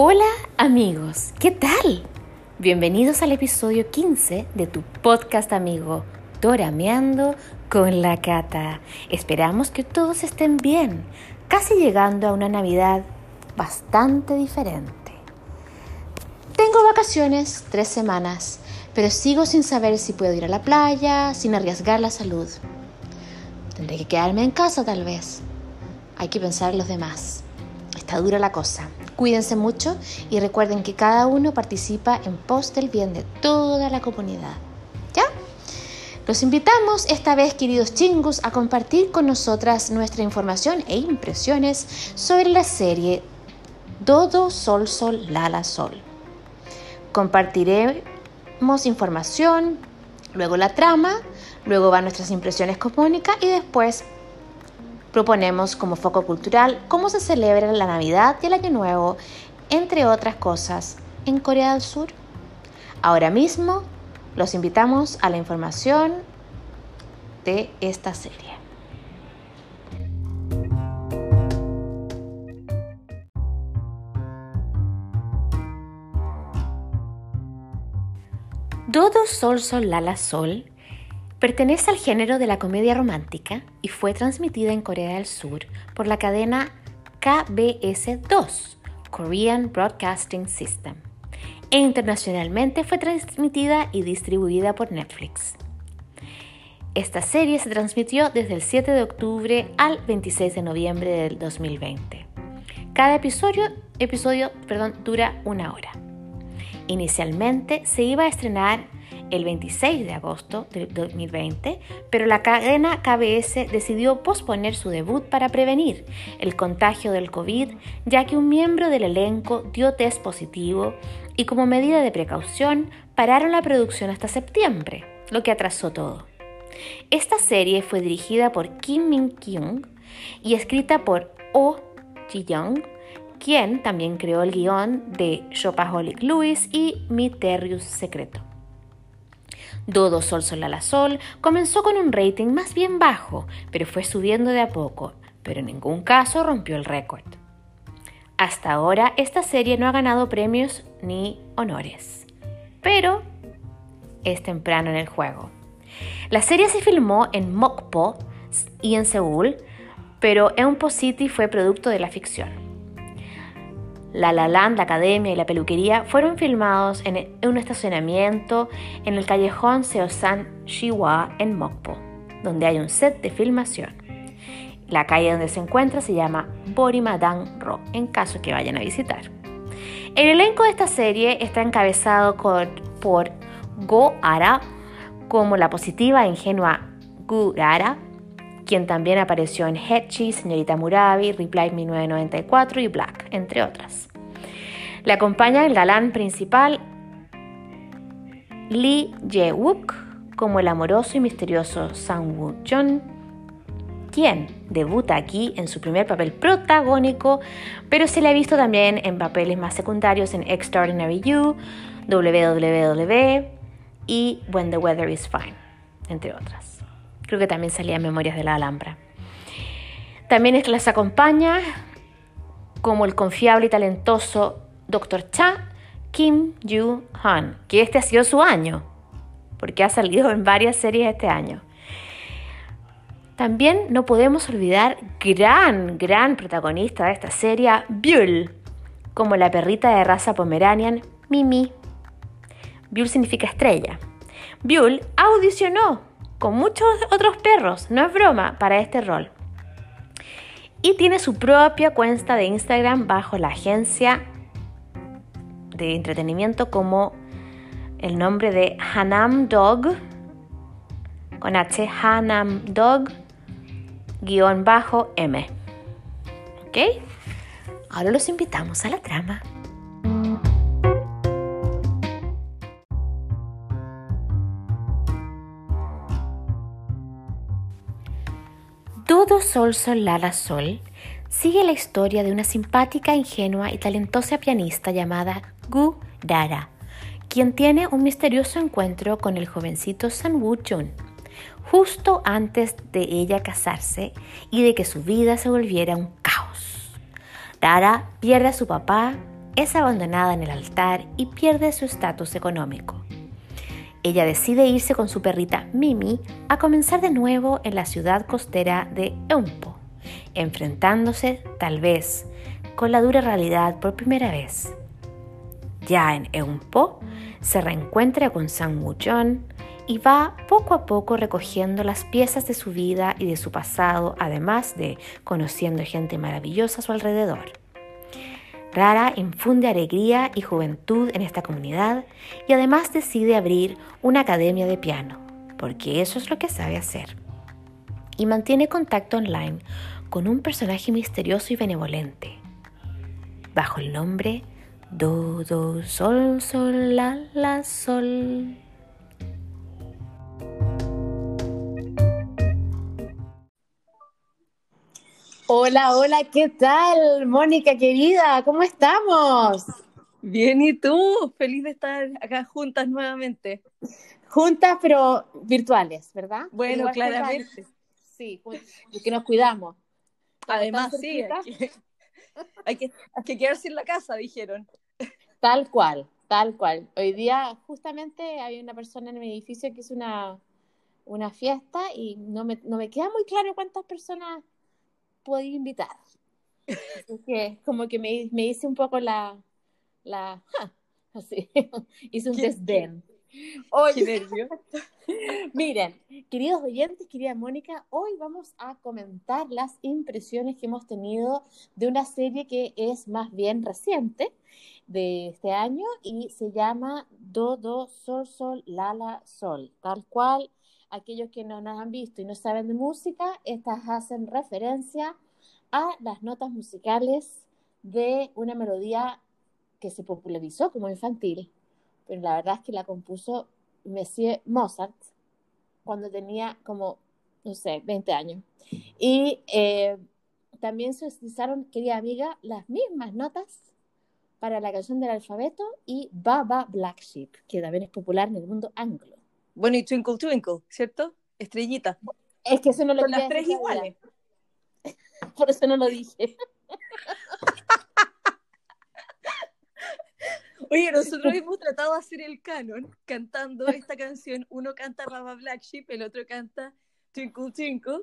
Hola amigos, ¿qué tal? Bienvenidos al episodio 15 de tu podcast amigo Dorameando con la Cata. Esperamos que todos estén bien, casi llegando a una Navidad bastante diferente. Tengo vacaciones tres semanas, pero sigo sin saber si puedo ir a la playa sin arriesgar la salud. Tendré que quedarme en casa tal vez. Hay que pensar en los demás. Está dura la cosa. Cuídense mucho y recuerden que cada uno participa en pos del bien de toda la comunidad. ¿Ya? Los invitamos esta vez, queridos chingus, a compartir con nosotras nuestra información e impresiones sobre la serie Dodo Sol Sol Lala Sol. Compartiremos información, luego la trama, luego van nuestras impresiones cosmónicas y después Proponemos como foco cultural cómo se celebra la Navidad y el Año Nuevo, entre otras cosas, en Corea del Sur. Ahora mismo los invitamos a la información de esta serie. Dodo Sol Sol Lala Sol Pertenece al género de la comedia romántica y fue transmitida en Corea del Sur por la cadena KBS2, Korean Broadcasting System, e internacionalmente fue transmitida y distribuida por Netflix. Esta serie se transmitió desde el 7 de octubre al 26 de noviembre del 2020. Cada episodio, dura una hora. Inicialmente se iba a estrenar el 26 de agosto de 2020, pero la cadena KBS decidió posponer su debut para prevenir el contagio del COVID, ya que un miembro del elenco dio test positivo y como medida de precaución pararon la producción hasta septiembre, lo que atrasó todo. Esta serie fue dirigida por Kim Min-kyung y escrita por Oh Ji-young, quien también creó el guion de Shopaholic Lewis y Mi Terrius Secreto. Dodo Sol Sol la Sol comenzó con un rating más bien bajo, pero fue subiendo de a poco, pero en ningún caso rompió el récord. Hasta ahora esta serie no ha ganado premios ni honores, pero es temprano en el juego. La serie se filmó en Mokpo y en Seúl, pero Eunpo City fue producto de la ficción. La La Land, la academia y la peluquería fueron filmados en un estacionamiento en el callejón Seosan Shiwa en Mokpo, donde hay un set de filmación. La calle donde se encuentra se llama Borimadang Ro, en caso que vayan a visitar. El elenco de esta serie está encabezado por Go Ara como la positiva e ingenua Gu Ara, quien también apareció en Hechi, Señorita Murabi, Reply 1994 y Black, entre otras. Le acompaña el galán principal Lee Jae-wook como el amoroso y misterioso Sang Woo-jeon, quien debuta aquí en su primer papel protagónico, pero se le ha visto también en papeles más secundarios en Extraordinary You, WWW y When the Weather is Fine, entre otras. Creo que también salía Memorias de la Alhambra. También les acompaña como el confiable y talentoso Dr. Cha Kim Yoo Han, que este ha sido su año, porque ha salido en varias series este año. También no podemos olvidar gran, gran protagonista de esta serie, Buell, como la perrita de raza pomeranian Mimi. Buell significa estrella. Buell audicionó con muchos otros perros, no es broma, para este rol. Y tiene su propia cuenta de Instagram bajo la agencia de entretenimiento como el nombre de Hanam Dog, con H, Hanam Dog, guion bajo M. ¿Ok? Ahora los invitamos a la trama. Todo Sol Sol Lala Sol sigue la historia de una simpática, ingenua y talentosa pianista llamada Gu Dara, quien tiene un misterioso encuentro con el jovencito San Woo Jun, justo antes de ella casarse y de que su vida se volviera un caos. Dara pierde a su papá es abandonada en el altar y pierde su estatus económico. Ella decide irse con su perrita Mimi a comenzar de nuevo en la ciudad costera de Eumpo, enfrentándose, tal vez, con la dura realidad por primera vez. Ya en Eumpo, se reencuentra con Sang Woo-jeon y va poco a poco recogiendo las piezas de su vida y de su pasado, además de conociendo gente maravillosa a su alrededor. Rara infunde alegría y juventud en esta comunidad y además decide abrir una academia de piano, porque eso es lo que sabe hacer. Y mantiene contacto online con un personaje misterioso y benevolente, bajo el nombre Do, do, sol, sol, la, la, sol. Hola, hola, ¿qué tal? Mónica querida, ¿cómo estamos? Bien, ¿y tú? Feliz de estar acá juntas nuevamente. Juntas, pero virtuales, ¿verdad? Bueno, claramente. Sí, que nos cuidamos. Además, sí, hay que, quedarse en la casa, dijeron. Tal cual, tal cual. Hoy día justamente hay una persona en mi edificio que hizo una, una fiesta y no me, no me queda muy claro cuántas personas puedo invitar. Así que como que me, me hice un poco la, la, así, hice un desdén. Oye, miren, queridos oyentes, querida Mónica, hoy vamos a comentar las impresiones que hemos tenido de una serie que es más bien reciente de este año y se llama Do, Do, Sol, Sol, Lala, Sol. Tal cual, aquellos que no nos han visto y no saben de música, estas hacen referencia a las notas musicales de una melodía que se popularizó como infantil pero la verdad es que la compuso Monsieur Mozart cuando tenía como, no sé, 20 años. Y eh, también se utilizaron, querida amiga, las mismas notas para la canción del alfabeto y Baba Black Sheep, que también es popular en el mundo anglo. Bueno, y Twinkle Twinkle, ¿cierto? Estrellita. Es que eso no lo Son las tres iguales. Por eso no lo dije. Oye, nosotros hemos tratado de hacer el canon cantando esta canción. Uno canta Baba Black Sheep, el otro canta Twinkle Twinkle.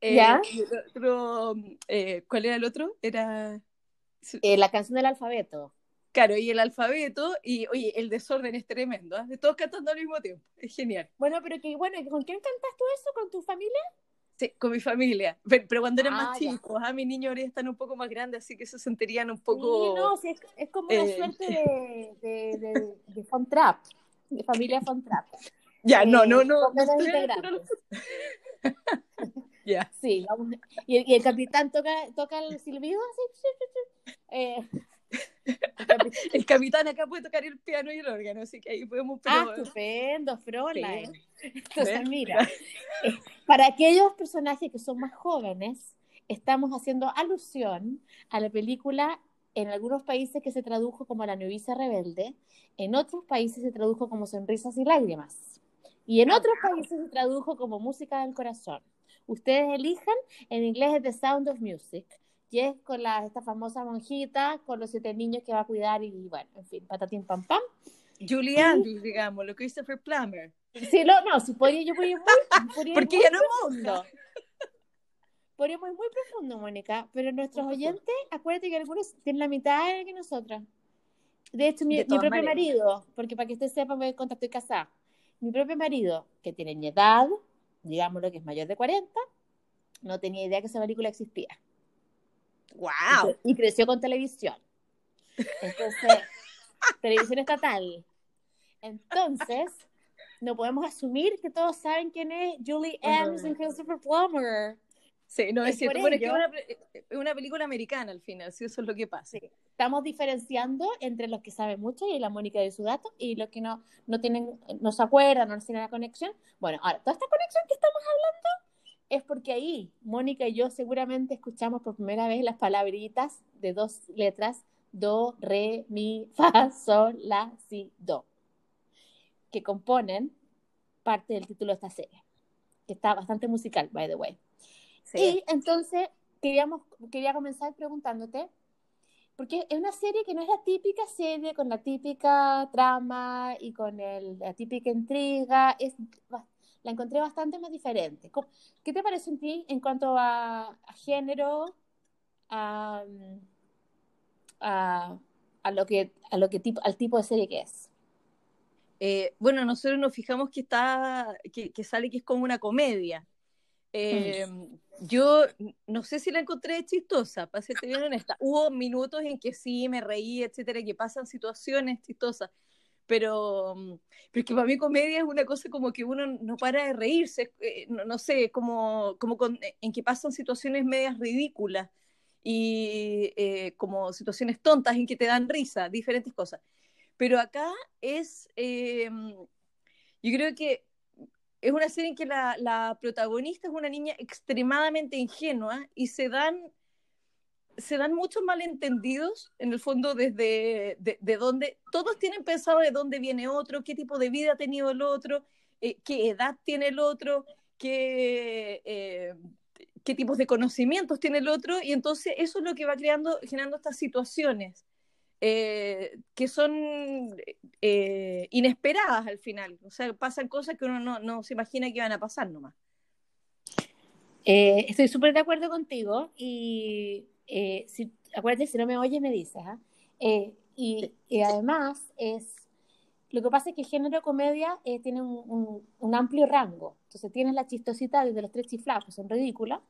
Eh, ¿Ya? otro, eh, ¿Cuál era el otro? Era... Eh, la canción del alfabeto. Claro, y el alfabeto, y oye, el desorden es tremendo, ¿eh? todos cantando al mismo tiempo, es genial. Bueno, pero que bueno, ¿con quién cantas tú eso? ¿Con tu familia? Sí, con mi familia. Pero, cuando eran más ah, chicos, a mis niños ahora están un poco más grandes, así que se sentirían un poco. Sí, no, sí, es, como una eh, suerte de, de, de, de Fontrap, de familia Fontrap. Ya, no, no, no. Ya. Sí, vamos. Y, y, el capitán toca, toca el silbido así. Eh, el capitán acá puede tocar el piano y el órgano, así que ahí podemos... Ah, estupendo, Fräulein. Entonces, mira, eh, para aquellos personajes que son más jóvenes, estamos haciendo alusión a la película en algunos países que se tradujo como La novicia rebelde, en otros países se tradujo como Sonrisas y lágrimas, y en otros países se tradujo como Música del corazón. Ustedes elijan, en inglés es The Sound of Music, y es con la, esta famosa monjita, con los siete niños que va a cuidar y bueno, en fin, patatín pam pam. Julie Andrews, digamos, lo Christopher Plummer. Sí, no, no, si podría, yo podría muy, Porque ya no profundo. Podríamos ir muy profundo, Mónica, pero nuestros oyentes, acuérdate que algunos tienen la mitad que nosotras. De hecho, mi, propio marido, porque para que usted sepa, voy a contar, estoy casada. Mi propio marido, que tiene mi edad, digámoslo que es mayor de 40, no tenía idea que esa película existía. ¡Wow! Y creció con televisión. Entonces, televisión estatal. Entonces, no podemos asumir que todos saben quién es Julie Andrews y Christopher Plummer. Sí, no es, cierto. Bueno, es, una, es, una, película americana al final, si eso es lo que pasa. Estamos diferenciando entre los que saben mucho y la Mónica de su dato y los que no, no tienen, no se acuerdan, no tienen la conexión. Bueno, ahora, toda esta conexión que estamos hablando es porque ahí Mónica y yo seguramente escuchamos por primera vez las palabritas de dos letras, do, re, mi, fa, sol, la, si, do, que componen parte del título de esta serie, que está bastante musical, by the way. Y entonces queríamos, quería comenzar preguntándote, porque es una serie que no es la típica serie con la típica trama y con el, la típica intriga, es, la encontré bastante más diferente. ¿Qué te parece en ti en cuanto a, género, a, a, lo que, a lo que tipo, al tipo de serie que es? Eh, bueno, nosotros nos fijamos que está, que, que, sale que es como una comedia. Eh, yo no sé si la encontré chistosa, para serte bien honesta. Hubo minutos en que sí me reí, etcétera, que pasan situaciones chistosas, pero, pero es que para mí comedia es una cosa como que uno no para de reírse, eh, no, sé, como, como en que pasan situaciones medias ridículas y eh, como situaciones tontas en que te dan risa, diferentes cosas. Pero acá es, yo creo que es una serie en que la, protagonista es una niña extremadamente ingenua y se dan, se dan muchos malentendidos, en el fondo, desde de, dónde, todos tienen pensado de dónde viene otro, qué tipo de vida ha tenido el otro, eh, qué edad tiene el otro, qué, eh, qué tipos de conocimientos tiene el otro, y entonces eso es lo que va creando, generando estas situaciones. Eh, que son eh, inesperadas al final. O sea, pasan cosas que uno no, no se imagina que van a pasar nomás. Eh, estoy súper de acuerdo contigo y si, acuérdate, si no me oyes me dices. ¿ah? Y, y, además es, lo que pasa es que el género comedia tiene un, un, amplio rango. Entonces tienes la chistosita desde los tres chiflados, que son ridículas.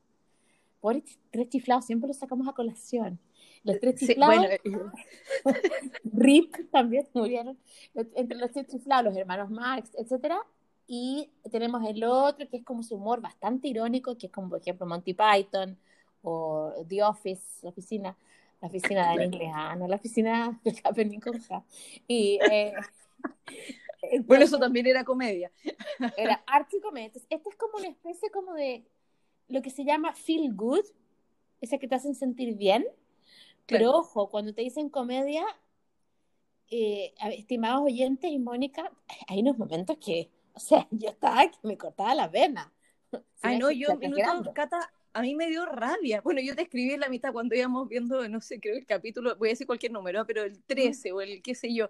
Por tres chiflados siempre los sacamos a colación. Los tres chiflados. Rip también murieron. Entre los tres chiflados, los hermanos Marx, etcétera. Y tenemos el otro que es como su humor bastante irónico, que es como, por ejemplo, Monty Python o The Office, la oficina, la oficina de inglés, ah, no la oficina de Happening con Y. Eh, bueno, eso también era comedia. Era arte y comedia. este es como una especie como de lo que se llama feel good, ese que te hacen sentir bien, pero ojo, cuando te dicen comedia, eh, estimados oyentes y Mónica, hay unos momentos que, o sea, yo estaba que me cortaba la vena. Ay, no, yo, Cata, a mí me dio rabia. Bueno, yo te escribí en la mitad cuando íbamos viendo, no sé, creo el capítulo, voy a decir cualquier número, pero el 13 o el qué sé yo.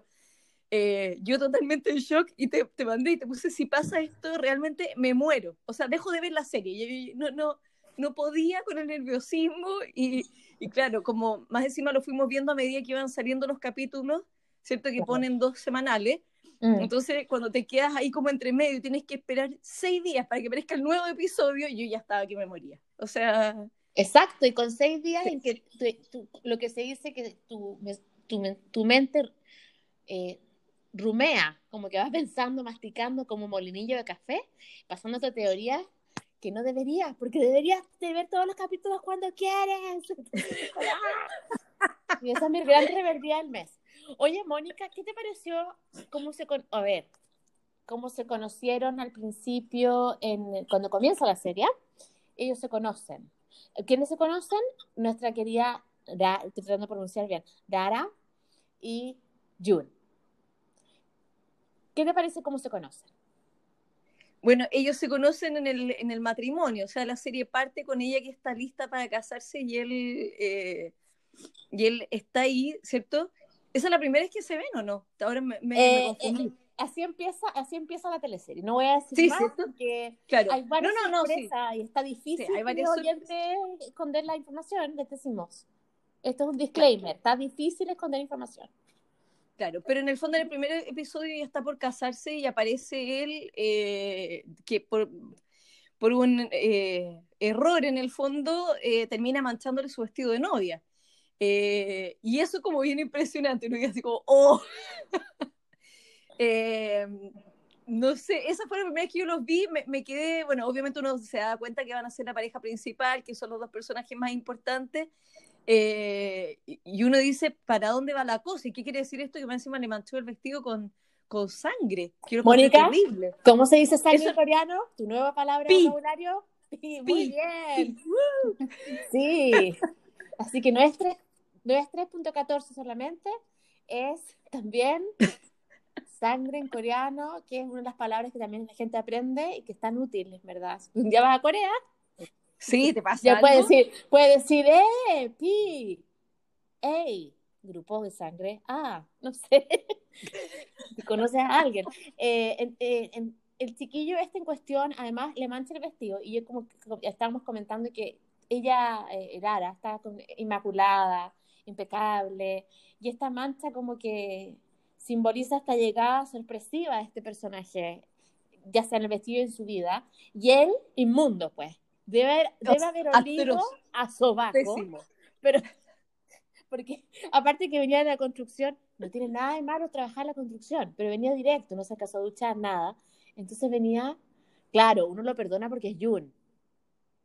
Eh, yo totalmente en shock y te, te, mandé y te puse, si pasa esto, realmente me muero. O sea, dejo de ver la serie. no, no, no podía con el nerviosismo y, y claro, como más encima lo fuimos viendo a medida que iban saliendo los capítulos, ¿cierto? Que ponen dos semanales. Mm. Entonces, cuando te quedas ahí como entre medio y tienes que esperar seis días para que aparezca el nuevo episodio, yo ya estaba que me moría. O sea... Exacto, y con seis días en que lo que se dice que tu, tu, tu mente eh, rumea, como que vas pensando, masticando como molinillo de café, pasando esta teoría que no deberías, porque deberías de ver todos los capítulos cuando quieres. y esa es mi gran rebeldía del mes. Oye, Mónica, ¿qué te pareció? ¿Cómo se a ver, cómo se conocieron al principio en cuando comienza la serie? Ellos se conocen. ¿Quiénes se conocen? Nuestra querida, estoy tratando de pronunciar bien, Dara y June. ¿Qué te parece cómo se conocen? Bueno, ellos se conocen en el, en el matrimonio, o sea, la serie parte con ella que está lista para casarse y él, eh, y él está ahí, ¿cierto? ¿Esa es la primera vez que se ven o no? Ahora me, me, eh, confundí. Eh, así empieza, así empieza la teleserie. No voy a decir más porque claro. hay varias no, no, sorpresas y está difícil hay varios esconder la información, les decimos. Esto es un disclaimer, está difícil esconder información. Claro, pero en el fondo en el primer episodio ya está por casarse y aparece él eh, que por, por un eh, error en el fondo eh, termina manchándole su vestido de novia. Y eso como bien impresionante, ¿no? Y así como, ¡oh! no sé, esa fue la primera vez que yo los vi, me, me, quedé, bueno, obviamente uno se da cuenta que van a ser la pareja principal, que son los dos personajes más importantes, eh, y uno dice, ¿para dónde va la cosa? ¿Y qué quiere decir esto? Que encima le manchó el vestido con, con sangre. Quiero Mónica, ¿cómo se dice sangre en coreano? ¿Tu nueva palabra de vocabulario? Muy bien. sí. Así que no es 3.14 solamente, es también sangre en coreano, que es una de las palabras que también la gente aprende y que están útiles, ¿verdad? Un día vas a Corea Sí, te pasa. Ya puede decir, puede decir, eh, pi, ey, Grupo de sangre Ah, no sé. si conoces a alguien. Eh, el chiquillo este en cuestión, además, le mancha el vestido. Y yo como, estábamos comentando que ella, eh, Rara, está inmaculada, impecable. Y esta mancha como que simboliza esta llegada sorpresiva de este personaje, ya sea en el vestido y en su vida. Y él, inmundo, pues. Debe, debe haber olido a sobaco. Pero porque aparte que venía de la construcción, no tiene nada de malo trabajar la construcción, pero venía directo, no se acaso a duchar, nada. Entonces venía, claro, uno lo perdona porque es Jun.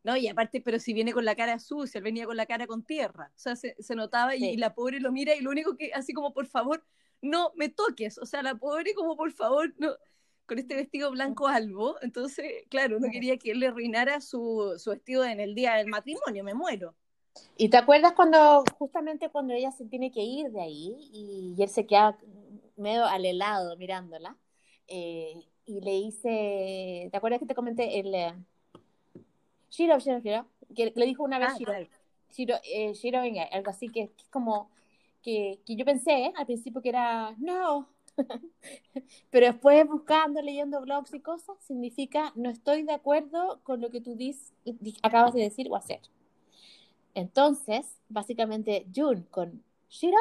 No, y aparte, pero si viene con la cara sucia, él venía con la cara con tierra. O sea, se, notaba y, la pobre lo mira y lo único que, así como, por favor, no me toques. O sea, la pobre como, por favor, no, con este vestido blanco albo. Entonces, claro, no quería que él le arruinara su, su vestido en el día del matrimonio, me muero. ¿Y te acuerdas cuando, justamente cuando ella se tiene que ir de ahí y, él se queda medio al helado mirándola? Eh, y le hice, ¿te acuerdas que te comenté el... Eh, Shiro, Shiro, Shiro, que le dijo una vez ah, Shiro, Shiro, eh, Shiro, venga, algo así que, es como que, que yo pensé al principio que era, no, pero después buscando, leyendo blogs y cosas, significa no estoy de acuerdo con lo que tú dis, acabas de decir o hacer. Entonces, básicamente, Jun con Shiro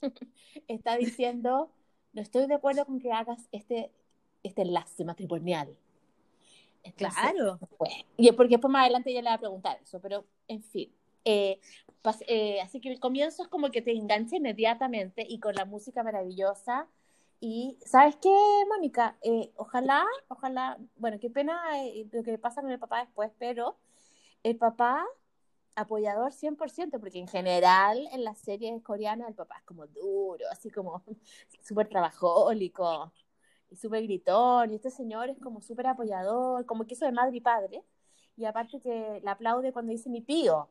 está diciendo, no estoy de acuerdo con que hagas este, este enlace matrimonial. Claro. Pues, y porque después más adelante ella le va a preguntar eso, pero en fin. Eh, eh, así que el comienzo es como que te engancha inmediatamente y con la música maravillosa. Y, ¿sabes qué, Mónica? Eh, ojalá, ojalá, bueno, qué pena lo que pasa con el papá después, pero el papá apoyador 100%, porque en general en las series coreanas el papá es como duro, así como súper trabajólico y súper gritón, y este señor es como súper apoyador, como que eso de madre y padre, y aparte que le aplaude cuando dice mi pío.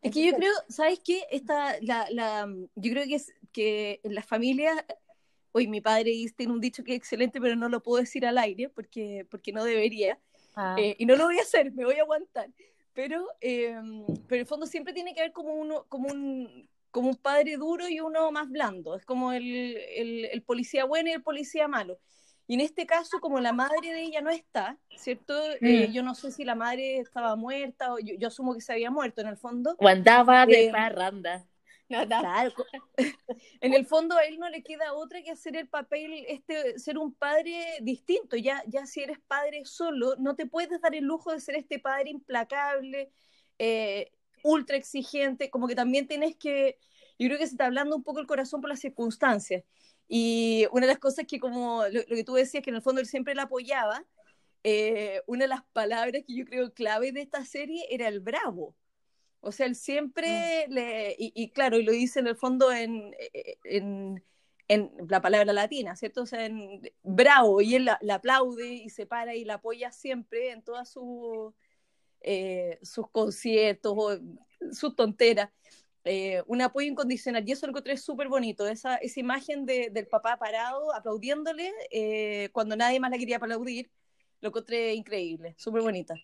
Es que yo creo, ¿sabes qué? Esta, la, la, yo creo que es que en las familias, hoy mi padre tiene un dicho que es excelente, pero no lo puedo decir al aire porque, porque no debería, ah. eh, y no lo voy a hacer, me voy a aguantar pero, em, pero en el fondo siempre tiene que haber como, uno, como, un, como un padre duro y uno más blando, es como el, el, policía bueno y el policía malo. Y en este caso, como la madre de ella no está, ¿cierto? Eh, mm. yo no sé si la madre estaba muerta o yo, yo, asumo que se había muerto en el fondo. O andaba de eh, parranda. Claro. en el fondo a él no le queda otra que hacer el papel, este, ser un padre distinto. Ya, ya si eres padre solo, no te puedes dar el lujo de ser este padre implacable, eh, ultra exigente, como que también tienes que, yo creo que se está hablando un poco el corazón por las circunstancias. Y una de las cosas que como lo, que tú decías, que en el fondo él siempre la apoyaba, eh, una de las palabras que yo creo clave de esta serie era el bravo. O sea, él siempre mm. le, y, claro, y lo dice en el fondo en, en, en, la palabra latina, ¿cierto? O sea, en bravo, y él la, aplaude y se para y la apoya siempre en todas sus eh, sus conciertos o sus tonteras. Eh, un apoyo incondicional, y eso lo encontré súper bonito, esa, esa imagen de, del papá parado aplaudiéndole eh, cuando nadie más la quería aplaudir, lo encontré increíble, súper bonita.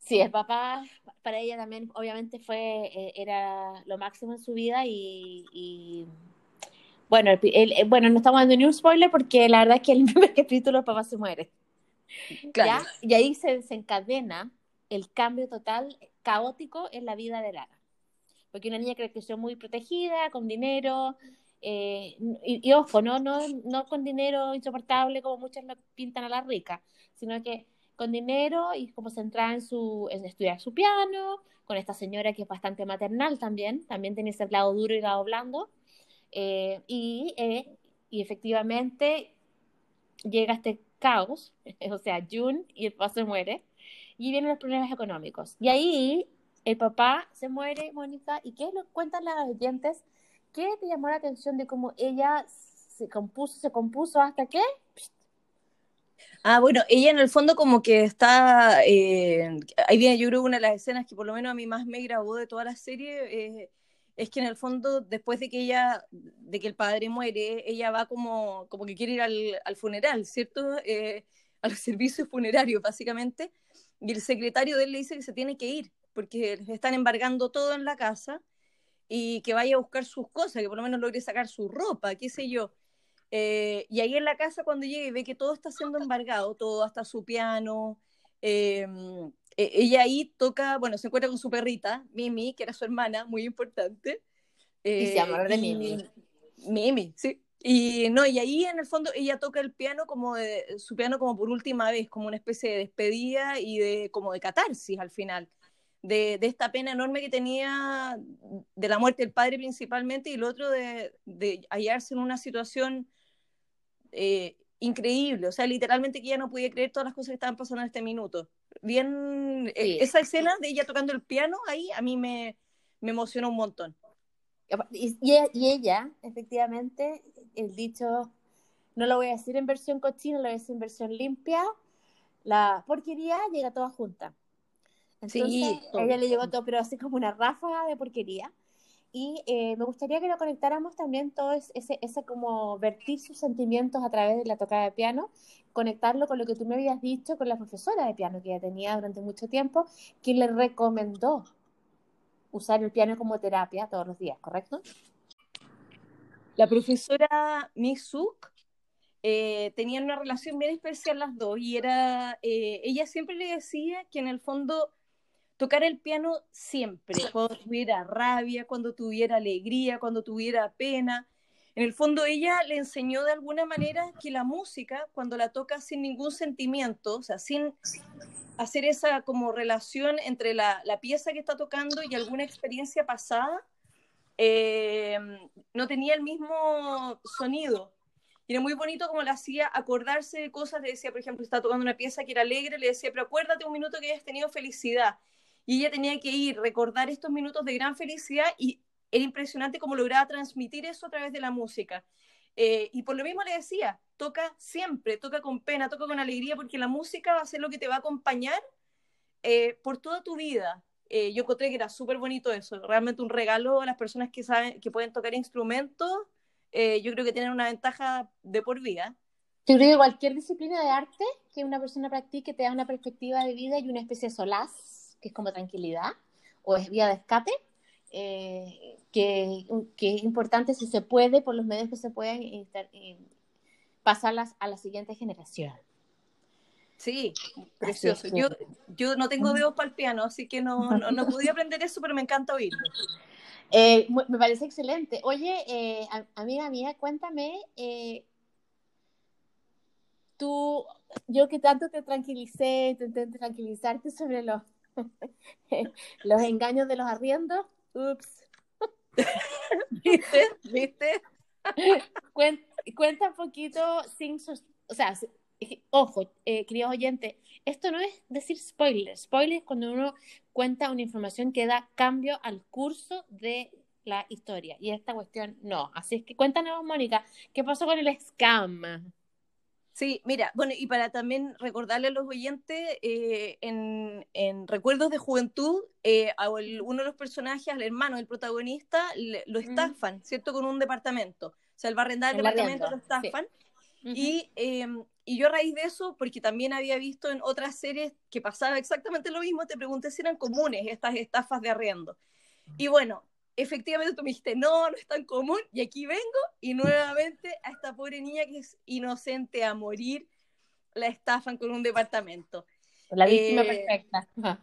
Sí, el papá para ella también obviamente fue, eh, era lo máximo en su vida y, bueno, el, eh, bueno, no estamos dando ni un spoiler porque la verdad es que el primer capítulo el papá se muere. Claro. Y ahí se desencadena el cambio total, caótico en la vida de Lara. Porque una niña que creció muy protegida, con dinero, eh, y, ojo, no, no, con dinero insoportable como muchas pintan a la rica, sino que con dinero y como centrada en, su, en estudiar su piano, con esta señora que es bastante maternal también, también tiene ese lado duro y lado blando, eh, y, eh, y efectivamente llega este caos, o sea, June y el se muere, y vienen los problemas económicos. Y ahí el papá se muere, Mónica, ¿y qué nos cuentan las oyentes? ¿Qué te llamó la atención de cómo ella se compuso, se compuso hasta que Ah, bueno, ella en el fondo como que está, eh, ahí viene yo creo una de las escenas que por lo menos a mí más me grabó de toda la serie, eh, es que en el fondo después de que ella, de que el padre muere, ella va como, como que quiere ir al, funeral, ¿cierto? Eh, a los servicios funerarios básicamente, y el secretario de él le dice que se tiene que ir, porque están embargando todo en la casa, y que vaya a buscar sus cosas, que por lo menos logre sacar su ropa, qué sé yo. Eh, y ahí en la casa cuando llega y ve que todo está siendo embargado, todo hasta su piano, eh, e, ella ahí toca, bueno, se encuentra con su perrita, Mimi, que era su hermana, muy importante. y se llama de Mimi. Mimi, sí. Y no, y ahí en el fondo ella toca el piano como su piano como por última vez, como una especie de despedida y de como de catarsis al final, de, de esta pena enorme que tenía de la muerte del padre principalmente y el otro de, de hallarse en una situación eh, increíble, o sea, literalmente que ella no podía creer todas las cosas que estaban pasando en este minuto. Bien, eh, esa escena de ella tocando el piano ahí a mí me, me emocionó un montón. Y, y, ella, efectivamente, el dicho, no lo voy a decir en versión cochina, lo voy a decir en versión limpia, la porquería llega toda junta. Entonces, sí, ella le llegó todo, pero así como una ráfaga de porquería. Y eh, me gustaría que lo conectáramos también todo ese, ese como vertir sus sentimientos a través de la tocada de piano, conectarlo con lo que tú me habías dicho con la profesora de piano que ella tenía durante mucho tiempo, que le recomendó usar el piano como terapia todos los días, ¿correcto? La profesora Misuk eh, una relación bien especial las dos y era, eh, ella siempre le decía que en el fondo tocar el piano siempre, cuando tuviera rabia, cuando tuviera alegría, cuando tuviera pena. En el fondo ella le enseñó de alguna manera que la música, cuando la toca sin ningún sentimiento, o sea, sin hacer esa como relación entre la, la pieza que está tocando y alguna experiencia pasada, eh, no tenía el mismo sonido. Y era muy bonito como le hacía acordarse de cosas, le decía, por ejemplo, está tocando una pieza que era alegre, le decía, pero acuérdate un minuto que hayas tenido felicidad y ella tenía que ir, recordar estos minutos de gran felicidad y era impresionante cómo lograba transmitir eso a través de la música. Eh, y por lo mismo le decía, toca siempre, toca con pena, toca con alegría, porque la música va a ser lo que te va a acompañar eh, por toda tu vida. Eh, yo encontré que era súper bonito eso, realmente un regalo a las personas que saben, que pueden tocar instrumentos, yo creo que tienen una ventaja de por vida. Yo creo que cualquier disciplina de arte que una persona practique te da una perspectiva de vida y una especie de solaz que es como tranquilidad o es vía de escape, eh, que, que, es importante si se puede, por los medios que se pueden, eh, pasarlas a la siguiente generación. Sí, precioso. Yo, yo no tengo dedos para el piano, así que no, no, no pude aprender eso, pero me encanta oírlo. Eh, me parece excelente. Oye, amiga mía, cuéntame, tú, yo que tanto te tranquilicé, intenté tranquilizarte sobre los los engaños de los arriendos. Ups. ¿Viste? ¿Viste? Cuenta, un poquito sin... O sea, ojo, eh, queridos oyentes, esto no es decir spoiler. Spoiler es cuando uno cuenta una información que da cambio al curso de la historia. Y esta cuestión no. Así es que cuéntanos, Mónica, ¿qué pasó con el scam? Sí, mira, bueno, y para también recordarle a los oyentes, eh, en, Recuerdos de Juventud, eh, a uno de los personajes, al hermano del protagonista, lo estafan, ¿cierto? Con un departamento. O sea, el va a arrendar el, departamento, lo estafan. y, em, y, yo a raíz de eso, porque también había visto en otras series que pasaba exactamente lo mismo, te pregunté si eran comunes estas estafas de arriendo. Y bueno, efectivamente tú me dijiste, no, no es tan común, y aquí vengo y nuevamente a esta pobre niña que es inocente a morir, la estafan con un departamento. La víctima eh, perfecta.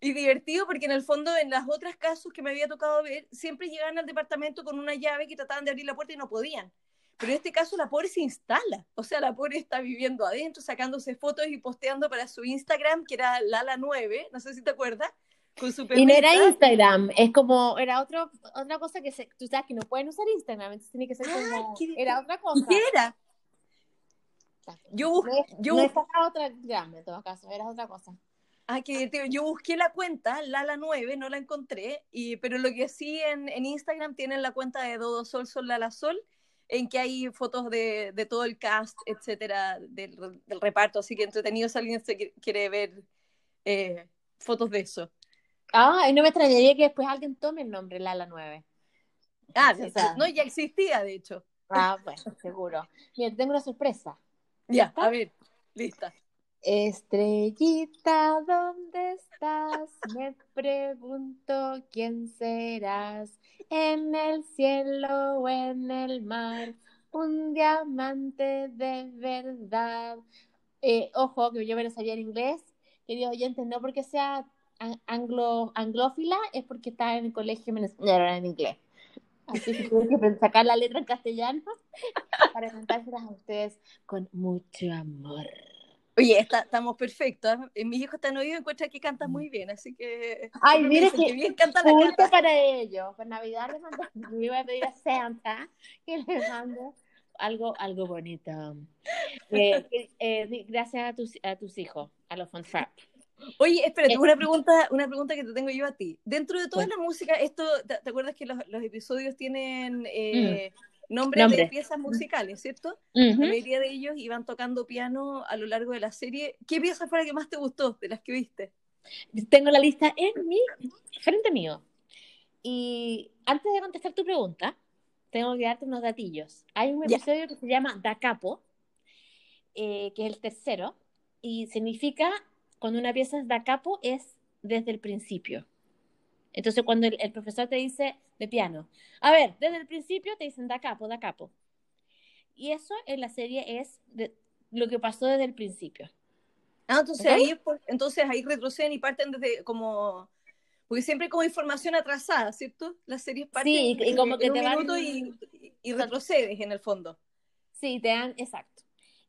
Y divertido porque en el fondo en las otras casos que me había tocado ver, siempre llegaban al departamento con una llave que trataban de abrir la puerta y no podían. Pero en este caso la pobre se instala, o sea, la pobre está viviendo adentro, sacándose fotos y posteando para su Instagram, que era Lala9, no sé si te acuerdas, y no era Instagram, es como, era otro, otra cosa que se, tú sabes que no pueden usar Instagram, entonces tiene que ser ah, como, era otra cosa. ¿Qué era? Yo, busqué, yo otra en todo caso, era otra cosa. Ah, que yo busqué la cuenta, Lala9, no la encontré, y, pero lo que sí en, en Instagram tienen la cuenta de Dodo Sol Sol Lala Sol, en que hay fotos de, de todo el cast, etcétera, del, del, reparto, así que entretenido si alguien se quiere ver eh, fotos de eso. Ah, y no me extrañaría que después alguien tome el nombre Lala 9. Ah, no, ya existía, de hecho. Ah, bueno, seguro. Mira, tengo una sorpresa. Ya, a ver, lista. Estrellita, ¿dónde estás? Me pregunto quién serás. En el cielo o en el mar, un diamante de verdad. Eh, ojo, que yo me lo sabía en inglés. Queridos oyentes, no porque sea anglo, anglófila, es porque está en el colegio me en inglés. Así que tuve que sacar la letra en castellano para cantárselas a ustedes con mucho amor. Oye, estamos perfectos. Mis hijos están oídos y encuentran que cantas muy bien, así que. Ay, mire que, bien canta la canta. para ellos. Por Navidad les mando, me iba a pedir a Santa que les mande algo, algo bonito. Eh, eh, gracias a tus, a tus hijos, a los Fonfrap. Oye, espérate, una pregunta, una pregunta que te tengo yo a ti. Dentro de toda la música, esto, ¿te, acuerdas que los, los episodios tienen mm nombres de piezas musicales, ¿cierto? La mayoría de ellos iban tocando piano a lo largo de la serie. ¿Qué pieza fue la que más te gustó de las que viste? Tengo la lista en mi frente mío. Y antes de contestar tu pregunta, tengo que darte unos datillos. Hay un episodio que se llama Da Capo, eh, que es el tercero, y significa, cuando una pieza es Da Capo, es desde el principio. Entonces, cuando el, profesor te dice de piano, a ver, desde el principio te dicen da capo, da capo. Y eso en la serie es lo que pasó desde el principio. Ah, entonces, ahí, entonces ahí retroceden y parten desde como... Porque siempre como información atrasada, ¿cierto? Las series parten sí, y, como que te van... y, y, retrocedes en el fondo. Sí, te dan, exacto.